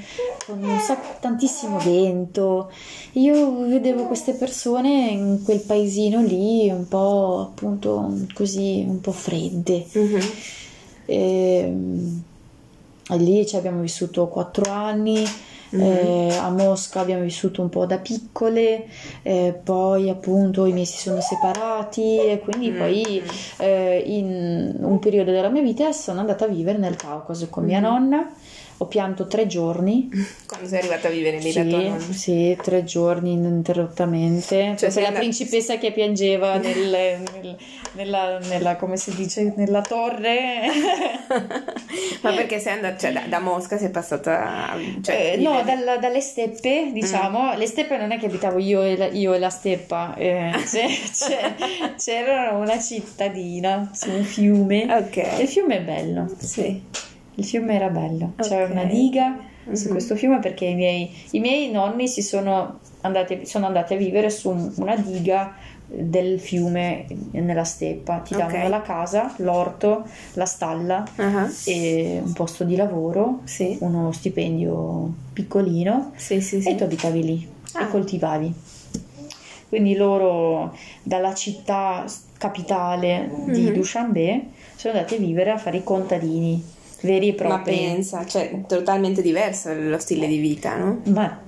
con sacco, tantissimo vento. Io vedevo queste persone in quel paesino lì un po' appunto così, un po' fredde. Mm-hmm. Ehm, e, lì ci abbiamo vissuto quattro anni Mm-hmm. Eh, a Mosca abbiamo vissuto un po' da piccole, eh, poi appunto i miei si sono separati e quindi mm-hmm. poi eh, in un periodo della mia vita sono andata a vivere nel Caucaso con mia mm-hmm. nonna ho pianto tre giorni. Quando sei arrivata a vivere lì sì, da tua nonna? Sì, tre giorni ininterrottamente. Cioè, sei la andata... principessa che piangeva nel, nel, nella, nella, come si dice, nella torre. [laughs] Ma perché sei andata, cioè da, da Mosca sei passata... Cioè, eh, no, dal, dalle steppe, diciamo. Mm. Le steppe non è che abitavo io e la, io e la steppa, eh, [laughs] c'è, c'è, c'era una cittadina su un fiume. Ok. il fiume è bello. Sì. Il fiume era bello, c'era okay. una diga mm-hmm. su questo fiume perché i miei, i miei nonni si sono andati, sono andati, a vivere su una diga del fiume nella steppa. Ti okay. davano la casa, l'orto, la stalla uh-huh. e un posto di lavoro, sì. uno stipendio piccolino sì, sì, e tu abitavi lì ah. e coltivavi. Quindi loro dalla città capitale di mm-hmm. Dushanbe sono andati a vivere a fare i contadini veri e propri. Ma pensa, cioè totalmente diverso lo stile di vita, no? Ma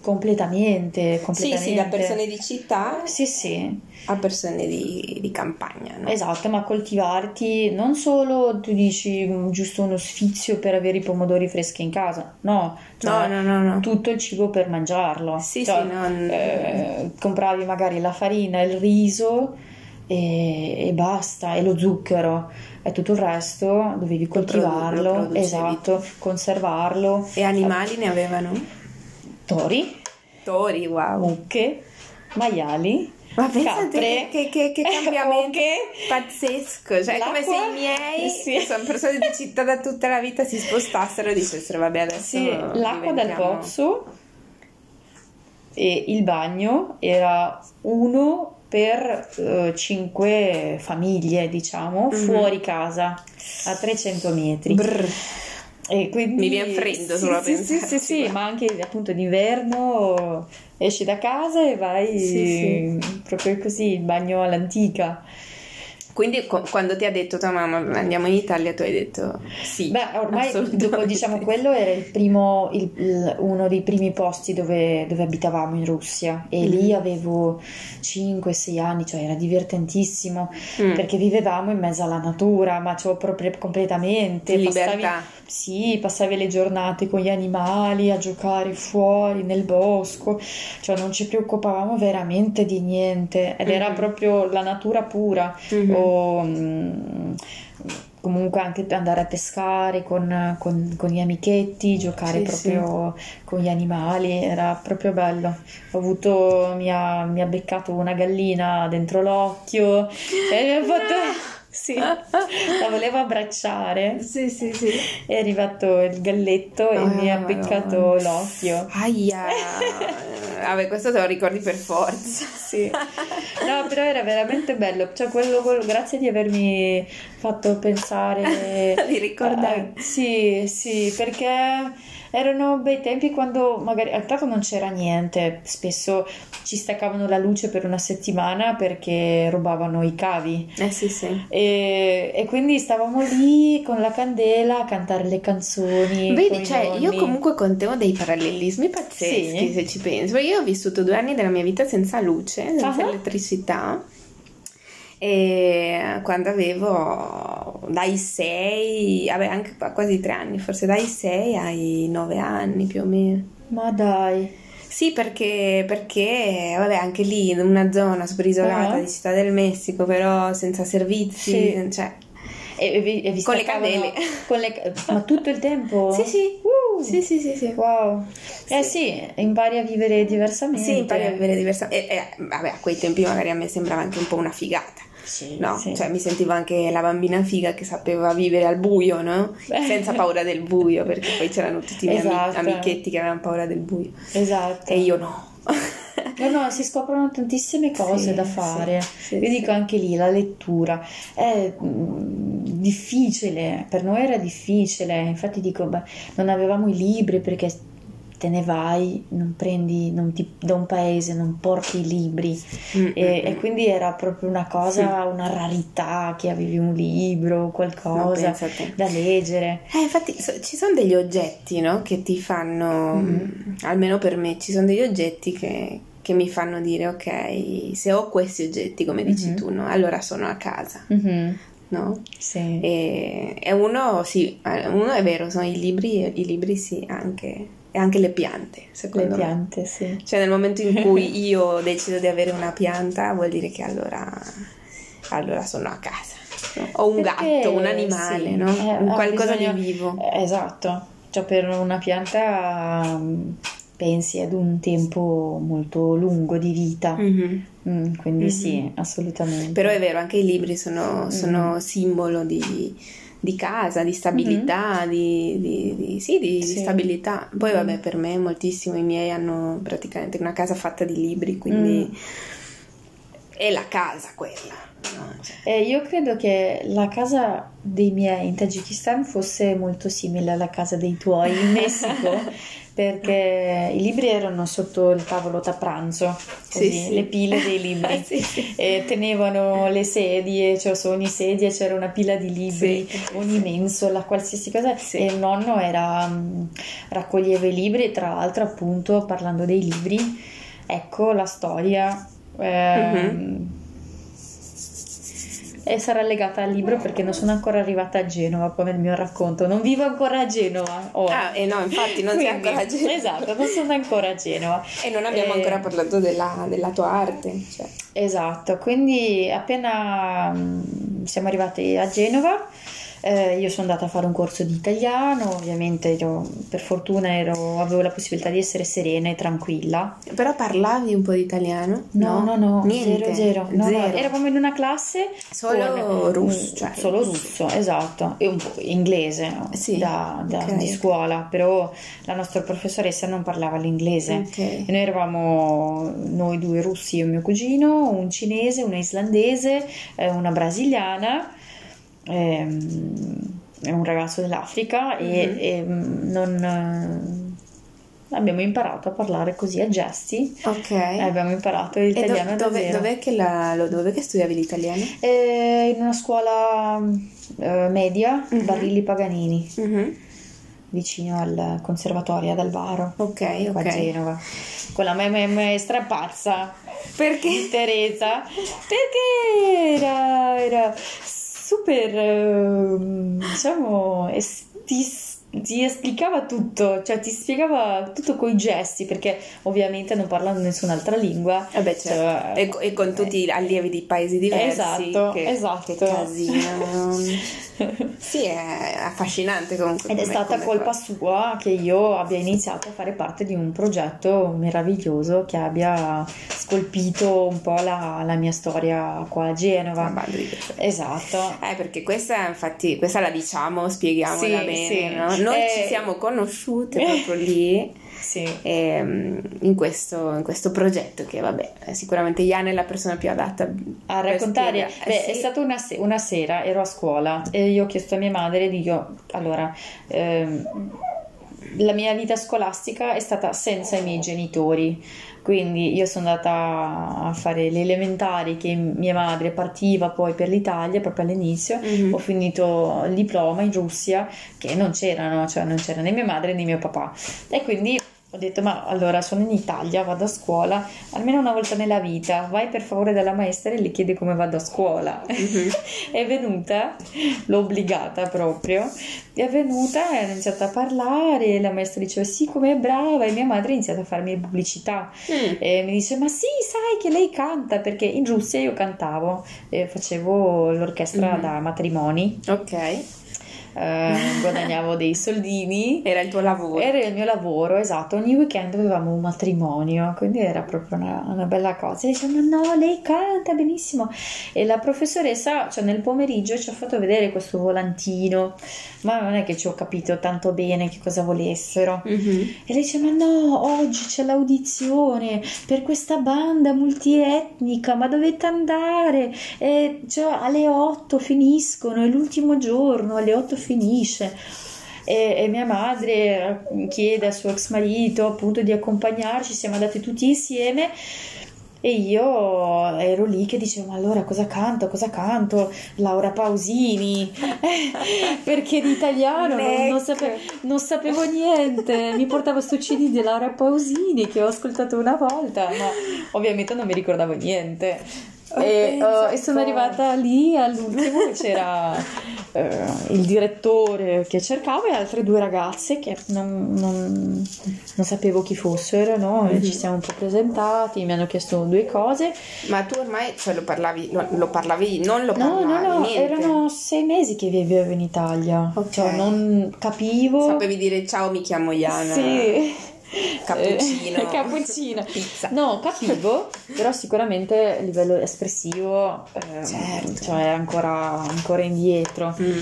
completamente, completamente. Sì, sì, da persone di città sì, sì. a persone di, di campagna, no? Esatto, ma coltivarti non solo tu dici mm, giusto uno sfizio per avere i pomodori freschi in casa, no, cioè, no, no, no, no, tutto il cibo per mangiarlo. Sì, cioè, sì, non... eh, compravi magari la farina, il riso e, e basta, e lo zucchero e tutto il resto dovevi coltivarlo, lo esatto, conservarlo. E animali ne avevano? Tori. Tori, wow. Mucche, maiali. Ma pensate che, che, che, [laughs] cambiamento pazzesco, cioè L'acqua? come se i miei, [laughs] sì. che sono persone di città da tutta la vita, si spostassero e dicessero vabbè adesso sì, l'acqua dal pozzo e il bagno era uno per uh, cinque famiglie, diciamo, mm-hmm. fuori casa, a 300 metri. Brr. E quindi, Mi viene freddo sì, solo a sì, sì, sì, sì, ma anche appunto d'inverno esci da casa e vai sì, sì. proprio così, il bagno all'antica. Quindi co- quando ti ha detto tua mamma andiamo in Italia, tu hai detto sì. Beh, ormai dopo diciamo quello era il primo, il, il, uno dei primi posti dove, dove abitavamo in Russia e mm. lì avevo 5-6 anni, cioè era divertentissimo mm. perché vivevamo in mezzo alla natura, ma cioè proprio completamente. Libertà. Passavi, sì, passavi le giornate con gli animali a giocare fuori nel bosco, cioè non ci preoccupavamo veramente di niente ed mm. era proprio la natura pura. Mm-hmm o mh, comunque anche andare a pescare con, con, con gli amichetti, giocare sì, proprio sì. con gli animali, era proprio bello. Ho avuto, mi ha, mi ha beccato una gallina dentro l'occhio e mi ha fatto... [laughs] Sì, la volevo abbracciare. Sì, sì, sì. È arrivato il galletto e oh, mi ha beccato l'occhio. Aia! [laughs] Vabbè, questo te lo ricordi per forza. Sì. No, però era veramente bello. Cioè, quello, quello grazie di avermi fatto pensare. [laughs] di ricordare. Uh, sì, sì, perché erano bei tempi quando magari intanto non c'era niente, spesso ci staccavano la luce per una settimana perché rubavano i cavi. Eh sì, sì. E, e quindi stavamo lì con la candela a cantare le canzoni. Vedi, cioè, io comunque con te ho dei parallelismi pazzeschi sì. se ci penso. Io ho vissuto due anni della mia vita senza luce, senza uh-huh. elettricità e quando avevo dai 6, vabbè anche quasi 3 anni, forse dai 6 ai 9 anni più o meno. Ma dai. Sì, perché, perché vabbè, anche lì in una zona super isolata uh-huh. di Città del Messico, però senza servizi, sì. cioè e, e, e con le candele. Con le, ma tutto il tempo? [laughs] Sì, sì. Uh, sì, sì, sì, sì. Wow. Sì. Eh sì, impari a vivere diversamente. Sì, impari a vivere diversamente. E, e, vabbè, a quei tempi magari a me sembrava anche un po' una figata. Sì, no, sì. cioè mi sentivo anche la bambina figa che sapeva vivere al buio, no? Senza paura del buio, perché poi c'erano tutti i miei esatto. amichetti che avevano paura del buio. Esatto. E io no. No, no, si scoprono tantissime cose sì, da fare. Sì, Io dico anche lì la lettura è mm, difficile, per noi era difficile. Infatti dico, beh, non avevamo i libri perché te ne vai, non prendi non ti, da un paese, non porti i libri mm-hmm. e, e, quindi era proprio una cosa, sì. una rarità che avevi un libro, qualcosa da leggere. Eh, infatti so, ci sono degli oggetti no, che ti fanno, mm-hmm. almeno per me, ci sono degli oggetti che, che mi fanno dire ok, se ho questi oggetti come dici mm-hmm. tu, no, allora sono a casa. Mm-hmm. No? Sì. E, e, uno, sì, uno è vero, sono i libri, i libri sì, anche e anche le piante, secondo le me. piante, sì. Cioè nel momento in [laughs] cui io decido di avere una pianta vuol dire che allora, allora sono a casa. No? O un Perché, gatto, un animale, sì, no? eh, un qualcosa bisogno, di vivo. Esatto, cioè per una pianta mm, pensi ad un tempo molto lungo di vita. Mm-hmm. Mm, quindi mm-hmm. sì, assolutamente. Però è vero, anche i libri sono, sono mm. simbolo di di casa, di stabilità, mm-hmm. di, di, di, sì, di, sì. stabilità. Poi vabbè, per me moltissimo, i miei hanno praticamente una casa fatta di libri, quindi mm. è la casa quella. No? Cioè. Eh, io credo che la casa dei miei in Tagikistan fosse molto simile alla casa dei tuoi in Messico. [laughs] perché i libri erano sotto il tavolo da pranzo, così, sì, sì. le pile dei [laughs] libri, sì, e tenevano le sedie, cioè su ogni sedia c'era una pila di libri, ogni mensola, qualsiasi cosa, e il nonno era, mm, raccoglieva i libri, tra l'altro appunto parlando dei libri, ecco la storia. Eh, mm-hmm e sarà legata al libro perché non sono ancora arrivata a Genova come il mio racconto. Non vivo ancora a Genova. Oh. Ah, e eh no, infatti non Quindi, sei ancora a Genova. Esatto, non sono ancora a Genova. E non abbiamo e... ancora parlato della, della tua arte. Cioè. Esatto, quindi appena mm, siamo arrivati a Genova eh, io sono andata a fare un corso di italiano, ovviamente ero, per fortuna ero, avevo la possibilità di essere serena e tranquilla. Però parlavi un po' di italiano? No, no, no, no Niente. zero, zero. No, zero. No, eravamo in una classe solo russo, cioè, solo russo, esatto, e un po' inglese sì, da, da, okay. di scuola, però la nostra professoressa non parlava l'inglese okay. e noi eravamo noi due russi, io e mio cugino, un cinese, una islandese, eh, una brasiliana è un ragazzo dell'Africa mm-hmm. e, e, non eh, abbiamo imparato a parlare così a gesti. Ok. abbiamo imparato l'italiano do, dove, dov'è, che la, dov'è che studiavi l'italiano? Eh, in una scuola eh, media, mm-hmm. Barilli Paganini. Mm-hmm. Vicino al conservatorio ad Alvaro, ok, ok. A Genova, con la mia maestra pazza perché? Teresa, perché era, era super, ehm, diciamo, estis, ti esplicava tutto, cioè ti spiegava tutto con i gesti, perché ovviamente non parlando nessun'altra lingua. Eh beh, certo. cioè, e, e, con tutti gli allievi di paesi diversi. Esatto, che, esatto. Che casino. [laughs] sì, è affascinante comunque. Ed è stata colpa cosa. sua che io abbia iniziato a fare parte di un progetto meraviglioso che abbia scolpito un po' la, la mia storia qua a Genova. Esatto. Eh, perché questa, infatti, questa la diciamo, spieghiamola sì, bene, sì. No? Noi eh, ci siamo conosciute proprio lì. [laughs] Sì. Ehm, in, questo, in, questo, progetto che vabbè sicuramente Iana è la persona più adatta a raccontare Beh, sì. è stata una, se- una, sera ero a scuola e io ho chiesto a mia madre dico allora ehm, la mia vita scolastica è stata senza i miei genitori quindi io sono andata a fare le elementari che mia madre partiva poi per l'Italia proprio all'inizio, mm-hmm. ho finito il diploma in Russia che non c'erano, cioè non c'era né mia madre né mio papà e quindi ho detto, ma allora sono in Italia, vado a scuola almeno una volta nella vita, vai per favore dalla maestra e le chiedi come vado a scuola. Mm-hmm. [laughs] è venuta, l'ho obbligata proprio, è venuta e ha iniziato a parlare, la maestra diceva sì, come è brava e mia madre ha iniziato a farmi pubblicità mm. e mi dice, ma sì, sai che lei canta, perché in Russia io cantavo, facevo l'orchestra mm-hmm. da matrimoni. Ok eh, guadagnavo dei soldini. Era il tuo lavoro? Era il mio lavoro, esatto. Ogni weekend avevamo un matrimonio, quindi era proprio una, una bella cosa. E dicevano: No, lei canta benissimo. E la professoressa, cioè nel pomeriggio, ci ha fatto vedere questo volantino, ma non è che ci ho capito tanto bene che cosa volessero. Mm-hmm. E lei dice: Ma no, oggi c'è l'audizione per questa banda multietnica, ma dovete andare? E, cioè, alle 8 finiscono, è l'ultimo giorno, alle 8 finisce. E, e, mia madre chiede al suo ex marito appunto di accompagnarci, siamo andati tutti insieme e io ero lì che dicevo ma allora cosa canto, cosa canto? Laura Pausini [laughs] perché di italiano non, non, sape- non, sapevo niente mi portavo sto cd di Laura Pausini che ho ascoltato una volta ma ovviamente non mi ricordavo niente e, uh, e, sono arrivata lì all'ultimo c'era uh, [laughs] il direttore che cercavo e altre due ragazze che non, non, non sapevo chi fossero no? mm-hmm. ci siamo un po' presentati mi hanno chiesto due cose ma tu ormai cioè, lo, parlavi, lo, lo, parlavi non lo parlavi no no no niente. erano sei mesi che vivevo in Italia okay. cioè non capivo sapevi dire ciao mi chiamo Iana sì [laughs] cappuccino, cappuccino. pizza. No, capivo, però sicuramente a livello espressivo eh, certo. cioè ancora, ancora indietro. Mm.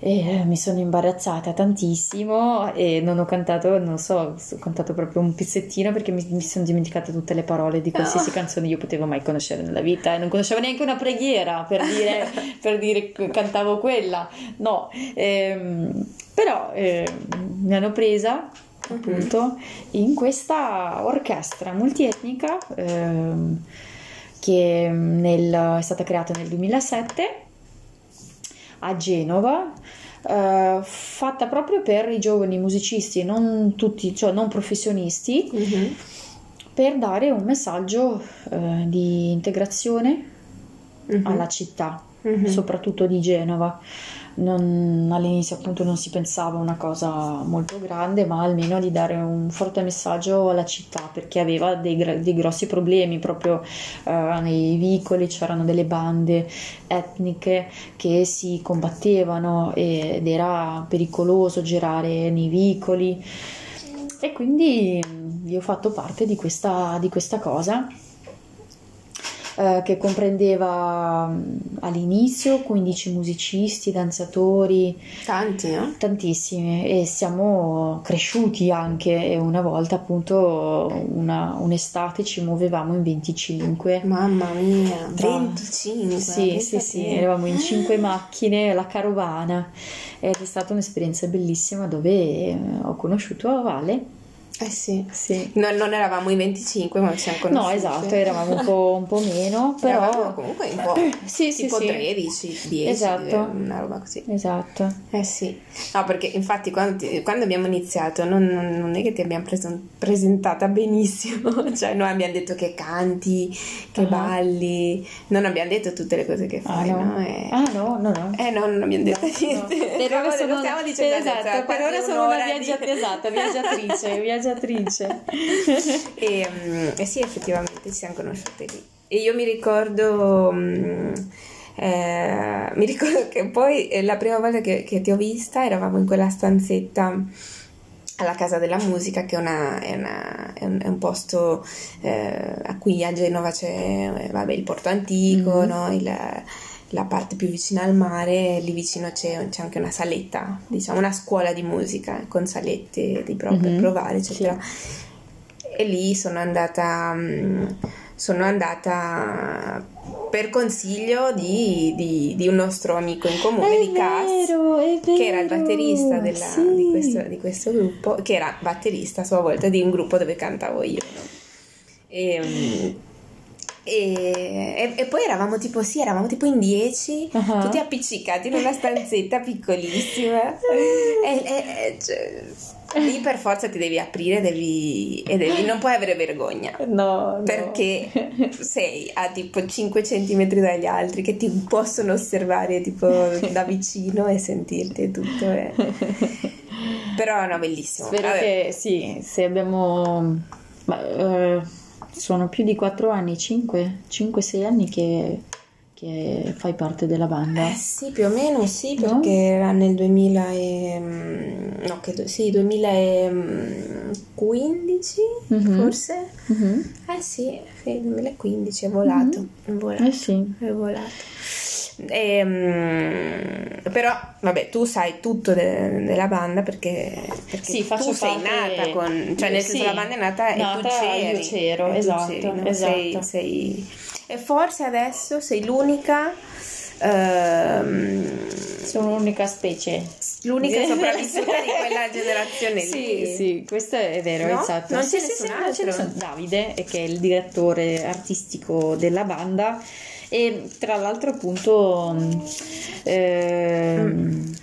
E eh, mi sono imbarazzata tantissimo e non ho cantato, non so, ho cantato proprio un pizzettino perché mi, mi sono dimenticata tutte le parole di qualsiasi no. canzone io potevo mai conoscere nella vita e non conoscevo neanche una preghiera per dire, [laughs] per dire cantavo quella. No, ehm, però eh, mi hanno presa appunto in questa orchestra multietnica ehm, che nel, è stata creata nel 2007 a Genova Uh, fatta proprio per i giovani musicisti, non tutti, cioè non professionisti, mm-hmm. per dare un messaggio uh, di integrazione mm-hmm. alla città, mm-hmm. soprattutto di Genova non, all'inizio appunto non si pensava una cosa molto grande, ma almeno di dare un forte messaggio alla città perché aveva dei, dei grossi problemi proprio uh, nei vicoli, c'erano delle bande etniche che si combattevano ed era pericoloso girare nei vicoli. E quindi io ho fatto parte di questa, di questa cosa eh, che comprendeva mm, all'inizio 15 musicisti, danzatori. Tanti, no? Tantissimi e siamo cresciuti anche e una volta appunto una, un'estate ci muovevamo in 25. Mamma mia, 25? Sì, sì, sì, eravamo in 5 macchine, la carovana ed è stata un'esperienza bellissima dove eh, ho conosciuto Vale Eh sì, sì. No, non eravamo i 25, ma ci siamo conosciuti. No, esatto, eravamo un po', un po meno, però... Eravamo comunque un po', [coughs] sì, tipo sì, 13, 10, Esatto. una roba così. Esatto. Eh sì, no perché infatti quando, ti- quando abbiamo iniziato non, non- è che ti abbiamo preso- presentata benissimo, [laughs] cioè noi abbiamo detto che canti, che Ah. balli, non abbiamo detto tutte le cose che Ah fai, no? no? E- Ah no, no, no. Eh no, non abbiamo detto No. niente. Per ora sono, stiamo dicendo esatto, adesso, è per ora sono una un'ora di- viaggiatrice, esatto, viaggiatrice, viaggiatrice. E, mm, [laughs] e sì, effettivamente ci siamo conosciute lì. E io mi ricordo, mm, eh, mi ricordo che poi eh, la prima volta che, che ti ho vista eravamo in quella stanzetta alla Casa della Musica, che è, una- è una- è un, è un posto eh, a cui a Genova c'è vabbè, il porto antico, Mhm. no? Il- la parte più vicina al mare, lì vicino c'è, c'è anche una saletta, diciamo una scuola di musica con salette di pro- per Mhm. provare, eccetera. E lì sono andata, mm, sono andata per consiglio di, di- di un nostro amico in comune, È di Cass, che era il batterista della- sì. di, questo, di questo gruppo, che era batterista a sua volta di un gruppo dove cantavo io. E, mm, e- e- e poi eravamo tipo, sì, eravamo tipo in dieci, Ah. tutti appiccicati in una stanzetta piccolissima. e, e- cioè, lì per forza ti devi aprire devi, e devi, non puoi avere vergogna. No, no. Perché sei a tipo 5 centimetri dagli altri che ti possono osservare tipo da vicino e sentirti e tutto. e- Però no, bellissimo. Spero Vabbè. che sì, se abbiamo... ma, eh, sono più di 4 anni, 5, 5-6 anni che, che fai parte della banda. Eh sì, più o meno sì, No? perché era nel 2000 e... mm, no, credo, sì, 2015 Mhm. forse? Mhm. Eh sì, sì, 2015 è volato, è volato. Eh sì. È volato. Ehm, però, vabbè, tu sai tutto de- della banda perché, perché Sì, tu sei nata con, cioè nel senso Sì, la banda è nata e tu nata, c'eri. io c'ero, e esatto, c'eri, no? esatto. Sei, sei- e forse adesso sei l'unica, ehm, Sono l'unica specie. l'unica [laughs] sopravvissuta di quella generazione Sì, lì. sì, questo è vero, No? esatto. Non c'è sì, nessun sì, altro? Davide, che è il direttore artistico della banda, e tra l'altro appunto ehm,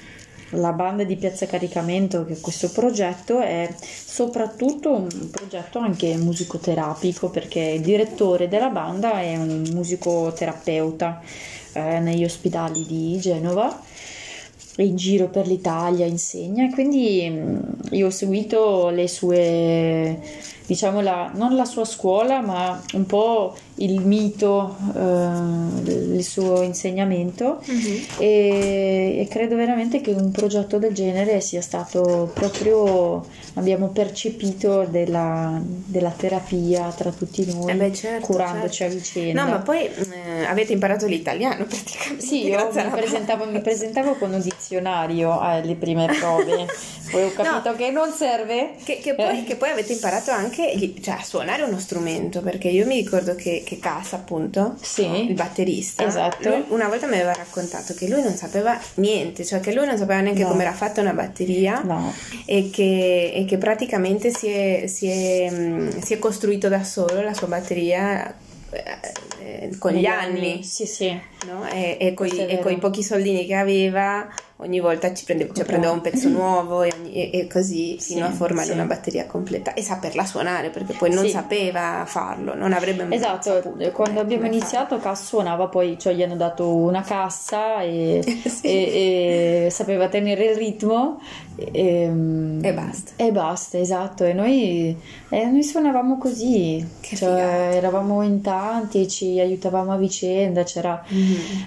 la banda di Piazza Caricamento, che questo progetto, è soprattutto un progetto anche musicoterapico, perché il direttore della banda è un musicoterapeuta eh, negli ospedali di Genova in giro per l'Italia insegna. Quindi mh, io ho seguito le sue diciamo la, non la sua scuola ma un po' il mito eh, il suo insegnamento Mhm. e, e credo veramente che un progetto del genere sia stato proprio abbiamo percepito della, della terapia tra tutti noi Eh beh, certo, curandoci certo. a vicenda No, ma poi eh, avete imparato l'italiano [laughs] praticamente. sì, io mi presentavo, mi presentavo con un dizionario alle prime prove, [laughs] poi ho capito che non serve. Che, che poi, Eh. che poi avete imparato anche gli- cioè, suonare uno strumento, perché io mi ricordo che, che Cass, appunto, Sì. il batterista, Esatto. lui una volta mi aveva raccontato che lui non sapeva niente, cioè che lui non sapeva neanche No. come era fatta una batteria No, e, che, e che praticamente si è, si è, mm, si è costruito da solo la sua batteria eh, eh, con gli anni. Sì, sì. No? E, e, coi vero. pochi soldini che aveva ogni volta ci prendeva, cioè, prendeva un pezzo [laughs] nuovo e, ogni- e- così Sì, fino a formare sì. una batteria completa e saperla suonare perché poi non Sì. sapeva farlo, non avrebbe mai Esatto, saputo quando abbiamo iniziato Cass suonava, poi cioè, gli hanno dato una cassa e, [laughs] Sì. e- e sapeva tenere il ritmo e, E basta. E basta, esatto. E noi, e noi suonavamo così, cioè, eravamo in tanti e ci aiutavamo a vicenda, c'era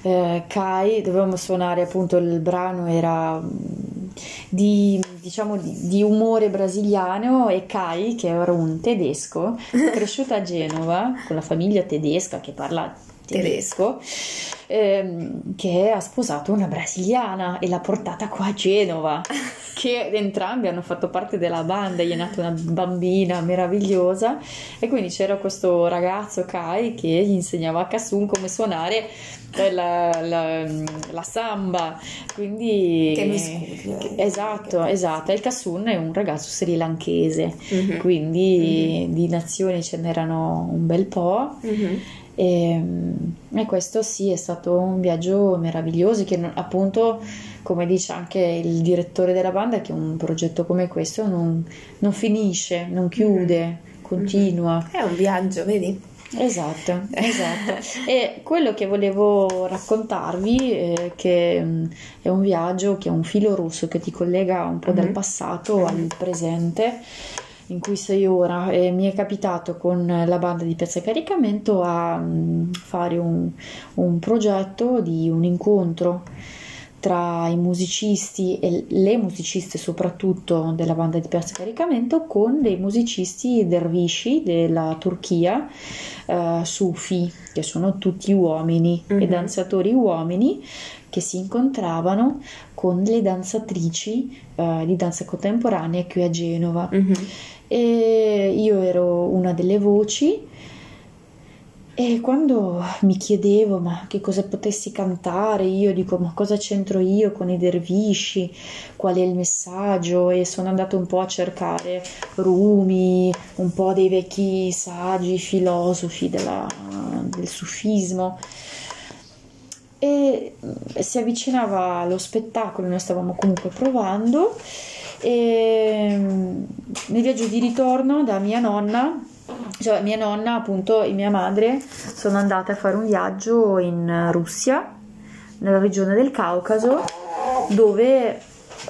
eh, Kai, dovevamo suonare appunto il brano era mm, di, diciamo, di, di umore brasiliano e Kai, che era un tedesco, [laughs] cresciuto a Genova con la famiglia tedesca che parla tedesco, ehm, che ha sposato una brasiliana e l'ha portata qua a Genova. [laughs] che entrambi hanno fatto parte della banda, gli è nata una bambina meravigliosa e quindi c'era questo ragazzo Kai che gli insegnava a Kasun come suonare la, la, la samba, quindi... Che miscuglio. Esatto, esatto, il Kasun è un ragazzo sri lankese, mm-hmm. quindi mm-hmm. di nazioni ce n'erano un bel po'. Mm-hmm. E, e, questo sì è stato un viaggio meraviglioso che appunto come dice anche il direttore della banda che un progetto come questo non, non finisce, non chiude, mm-hmm. continua. È un viaggio, vedi? Esatto, [laughs] esatto. e quello che volevo raccontarvi è che mm, è un viaggio che è un filo rosso che ti collega un po' mm-hmm. dal passato al presente in cui sei ora e mi è capitato con la banda di Piazza Caricamento a mm, fare un, un progetto di un incontro tra i musicisti e le musiciste soprattutto della banda di Piazza Caricamento con dei musicisti dervisci della Turchia, uh, sufi, che sono tutti uomini mm-hmm. e mhm. danzatori uomini che si incontravano con le danzatrici uh, di danza contemporanea qui a Genova. Mm-hmm. E io ero una delle voci. E quando mi chiedevo ma che cosa potessi cantare, io? Dico ma cosa c'entro io con i dervisci, qual è il messaggio? E sono andato un po' a cercare Rumi, un po' dei vecchi saggi, filosofi della, del sufismo. E si avvicinava lo spettacolo, noi stavamo comunque provando e nel viaggio di ritorno da mia nonna. Cioè mia nonna appunto e mia madre sono andate a fare un viaggio in Russia nella regione del Caucaso dove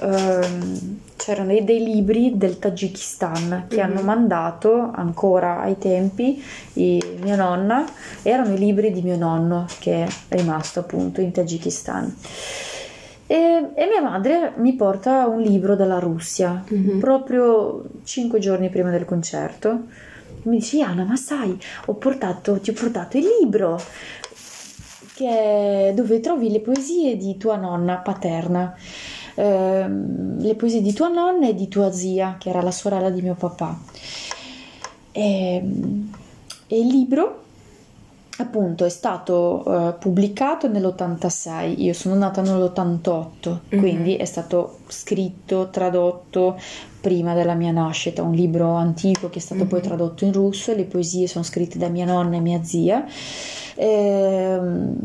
ehm, c'erano dei, dei, libri del Tagikistan che mm-hmm. hanno mandato ancora ai tempi i, mia nonna. Erano i libri di mio nonno che è rimasto appunto in Tagikistan e, e, mia madre mi porta un libro dalla Russia mm-hmm. proprio cinque giorni prima del concerto. Mi dice Iana ma sai ho portato, ti ho portato il libro che, dove trovi le poesie di tua nonna paterna. Eh, le poesie di tua nonna e di tua zia che era la sorella di mio papà. E, e il libro appunto è stato uh, pubblicato nell'86, io sono nata nell'88, mm-hmm. quindi è stato scritto, tradotto prima della mia nascita, un libro antico che è stato mm-hmm. poi tradotto in russo, le poesie sono scritte da mia nonna e mia zia. Ehm,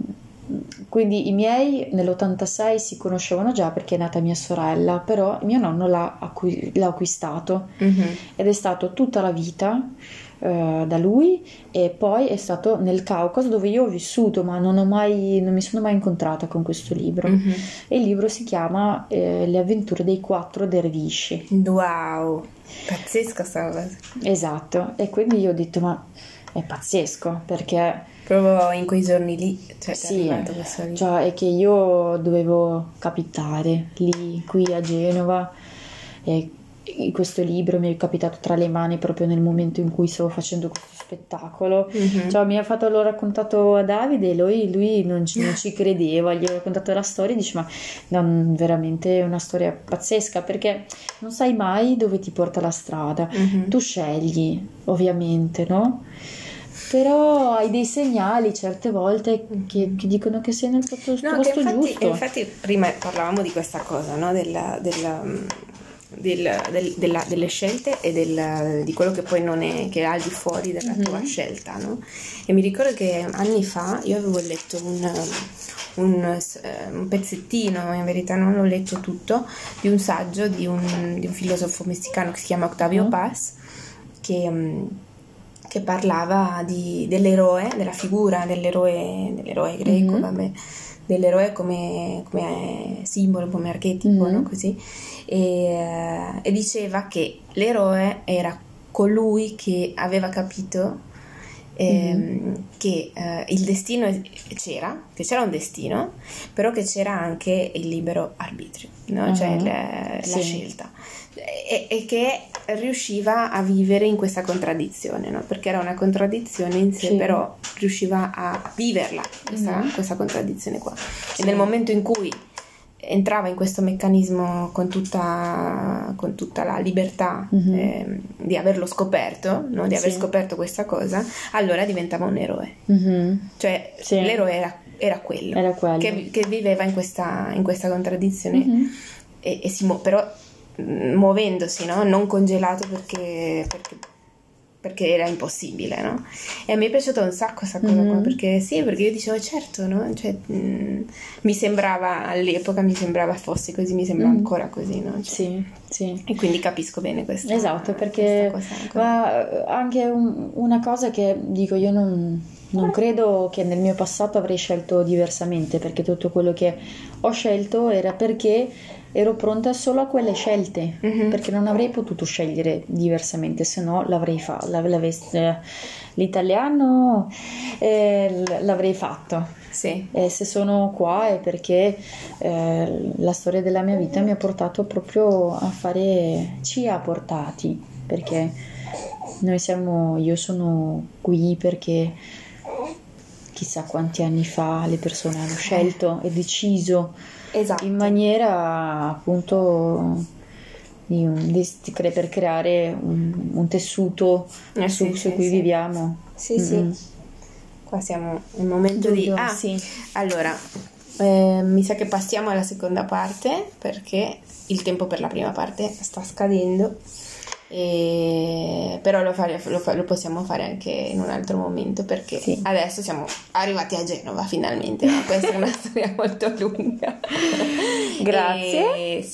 quindi i miei nell'86 si conoscevano già perché è nata mia sorella, però mio nonno l'ha, acqu- l'ha acquistato mm-hmm. ed è stato tutta la vita eh, da lui e poi è stato nel Caucaso dove io ho vissuto ma non, mai, non mi sono mai incontrata con questo libro. Mm-hmm. e il libro si chiama eh, Le avventure dei quattro dervisci. Wow pazzesca sta cosa. Esatto. E quindi io ho detto ma è pazzesco perché proprio in quei giorni lì cioè, sì, cioè è che io dovevo capitare lì qui a Genova e questo libro mi è capitato tra le mani proprio nel momento in cui stavo facendo questo spettacolo. Mm-hmm. Cioè, mi ha fatto, l'ho raccontato a Davide e lui, lui non, ci, non, ci, [laughs] credeva, gli ho raccontato la storia e dice ma no, veramente è una storia pazzesca perché non sai mai dove ti porta la strada. Mm-hmm. Tu scegli, ovviamente, no? però hai dei segnali certe volte che, che dicono che sei nel posto, no, posto infatti, giusto. Infatti prima parlavamo di questa cosa, no? della, della del, del, della, delle scelte e del, di quello che poi non è, che è al di fuori della mm-hmm. tua scelta, no? E mi ricordo che anni fa io avevo letto un, un, eh, un pezzettino, in verità non l'ho letto tutto, di un saggio di un, di un filosofo messicano che si chiama Octavio mm Paz, che mm, che parlava di, dell'eroe, della figura dell'eroe, dell'eroe greco, mm-hmm. vabbè, dell'eroe come, come, simbolo, come archetipo, mm-hmm. no? Così e, eh, e diceva che l'eroe era colui che aveva capito eh, mm-hmm. che eh, il destino c'era, che c'era un destino, però che c'era anche il libero arbitrio, no? uh-huh. cioè le, sì. la scelta, e, e, che riusciva a vivere in questa contraddizione, no? perché era una contraddizione in sé, sì. però riusciva a viverla, questa, mm-hmm. questa contraddizione qua. Sì. E nel momento in cui entrava in questo meccanismo con tutta, con tutta la libertà mm-hmm. eh, di averlo scoperto, no? di aver sì. scoperto questa cosa, allora diventava un eroe. Mm-hmm. Cioè l'eroe era, era, quello, era quello. Che, che, viveva in questa, in questa contraddizione, mm-hmm. e, e si, però muovendosi, no? non congelato perché, perché perché era impossibile, no? E a me è piaciuta un sacco questa cosa mm-hmm. qua, perché sì, perché io dicevo certo, no? Cioè, mh, mm, mi sembrava, all'epoca mi sembrava fosse così, mi sembra mm. ancora così, no? Cioè, sì, sì. E quindi capisco bene questa Esatto, perché ma anche un, una cosa che dico, io non, non credo che nel mio passato avrei scelto diversamente, perché tutto quello che ho scelto era perché ero pronta solo a quelle scelte mm-hmm. perché non avrei potuto scegliere diversamente se no l'avrei fatto l'italiano eh, l'avrei fatto sì. e se sono qua è perché eh, la storia della mia vita mi ha portato proprio a fare ci ha portati perché noi siamo io sono qui perché chissà quanti anni fa le persone hanno scelto e deciso esatto. in maniera appunto di un, di, per creare un, un tessuto eh, su, sì, su sì, cui sì. viviamo. Sì, mm-hmm. sì. Qua siamo un momento di... Ah, sì. Allora, eh, mi sa che passiamo alla seconda parte perché il tempo per la prima parte sta scadendo. E... però lo, fare, lo, lo, possiamo fare anche in un altro momento perché sì. adesso siamo arrivati a Genova finalmente, ma questa è una [laughs] storia molto lunga. Grazie. E,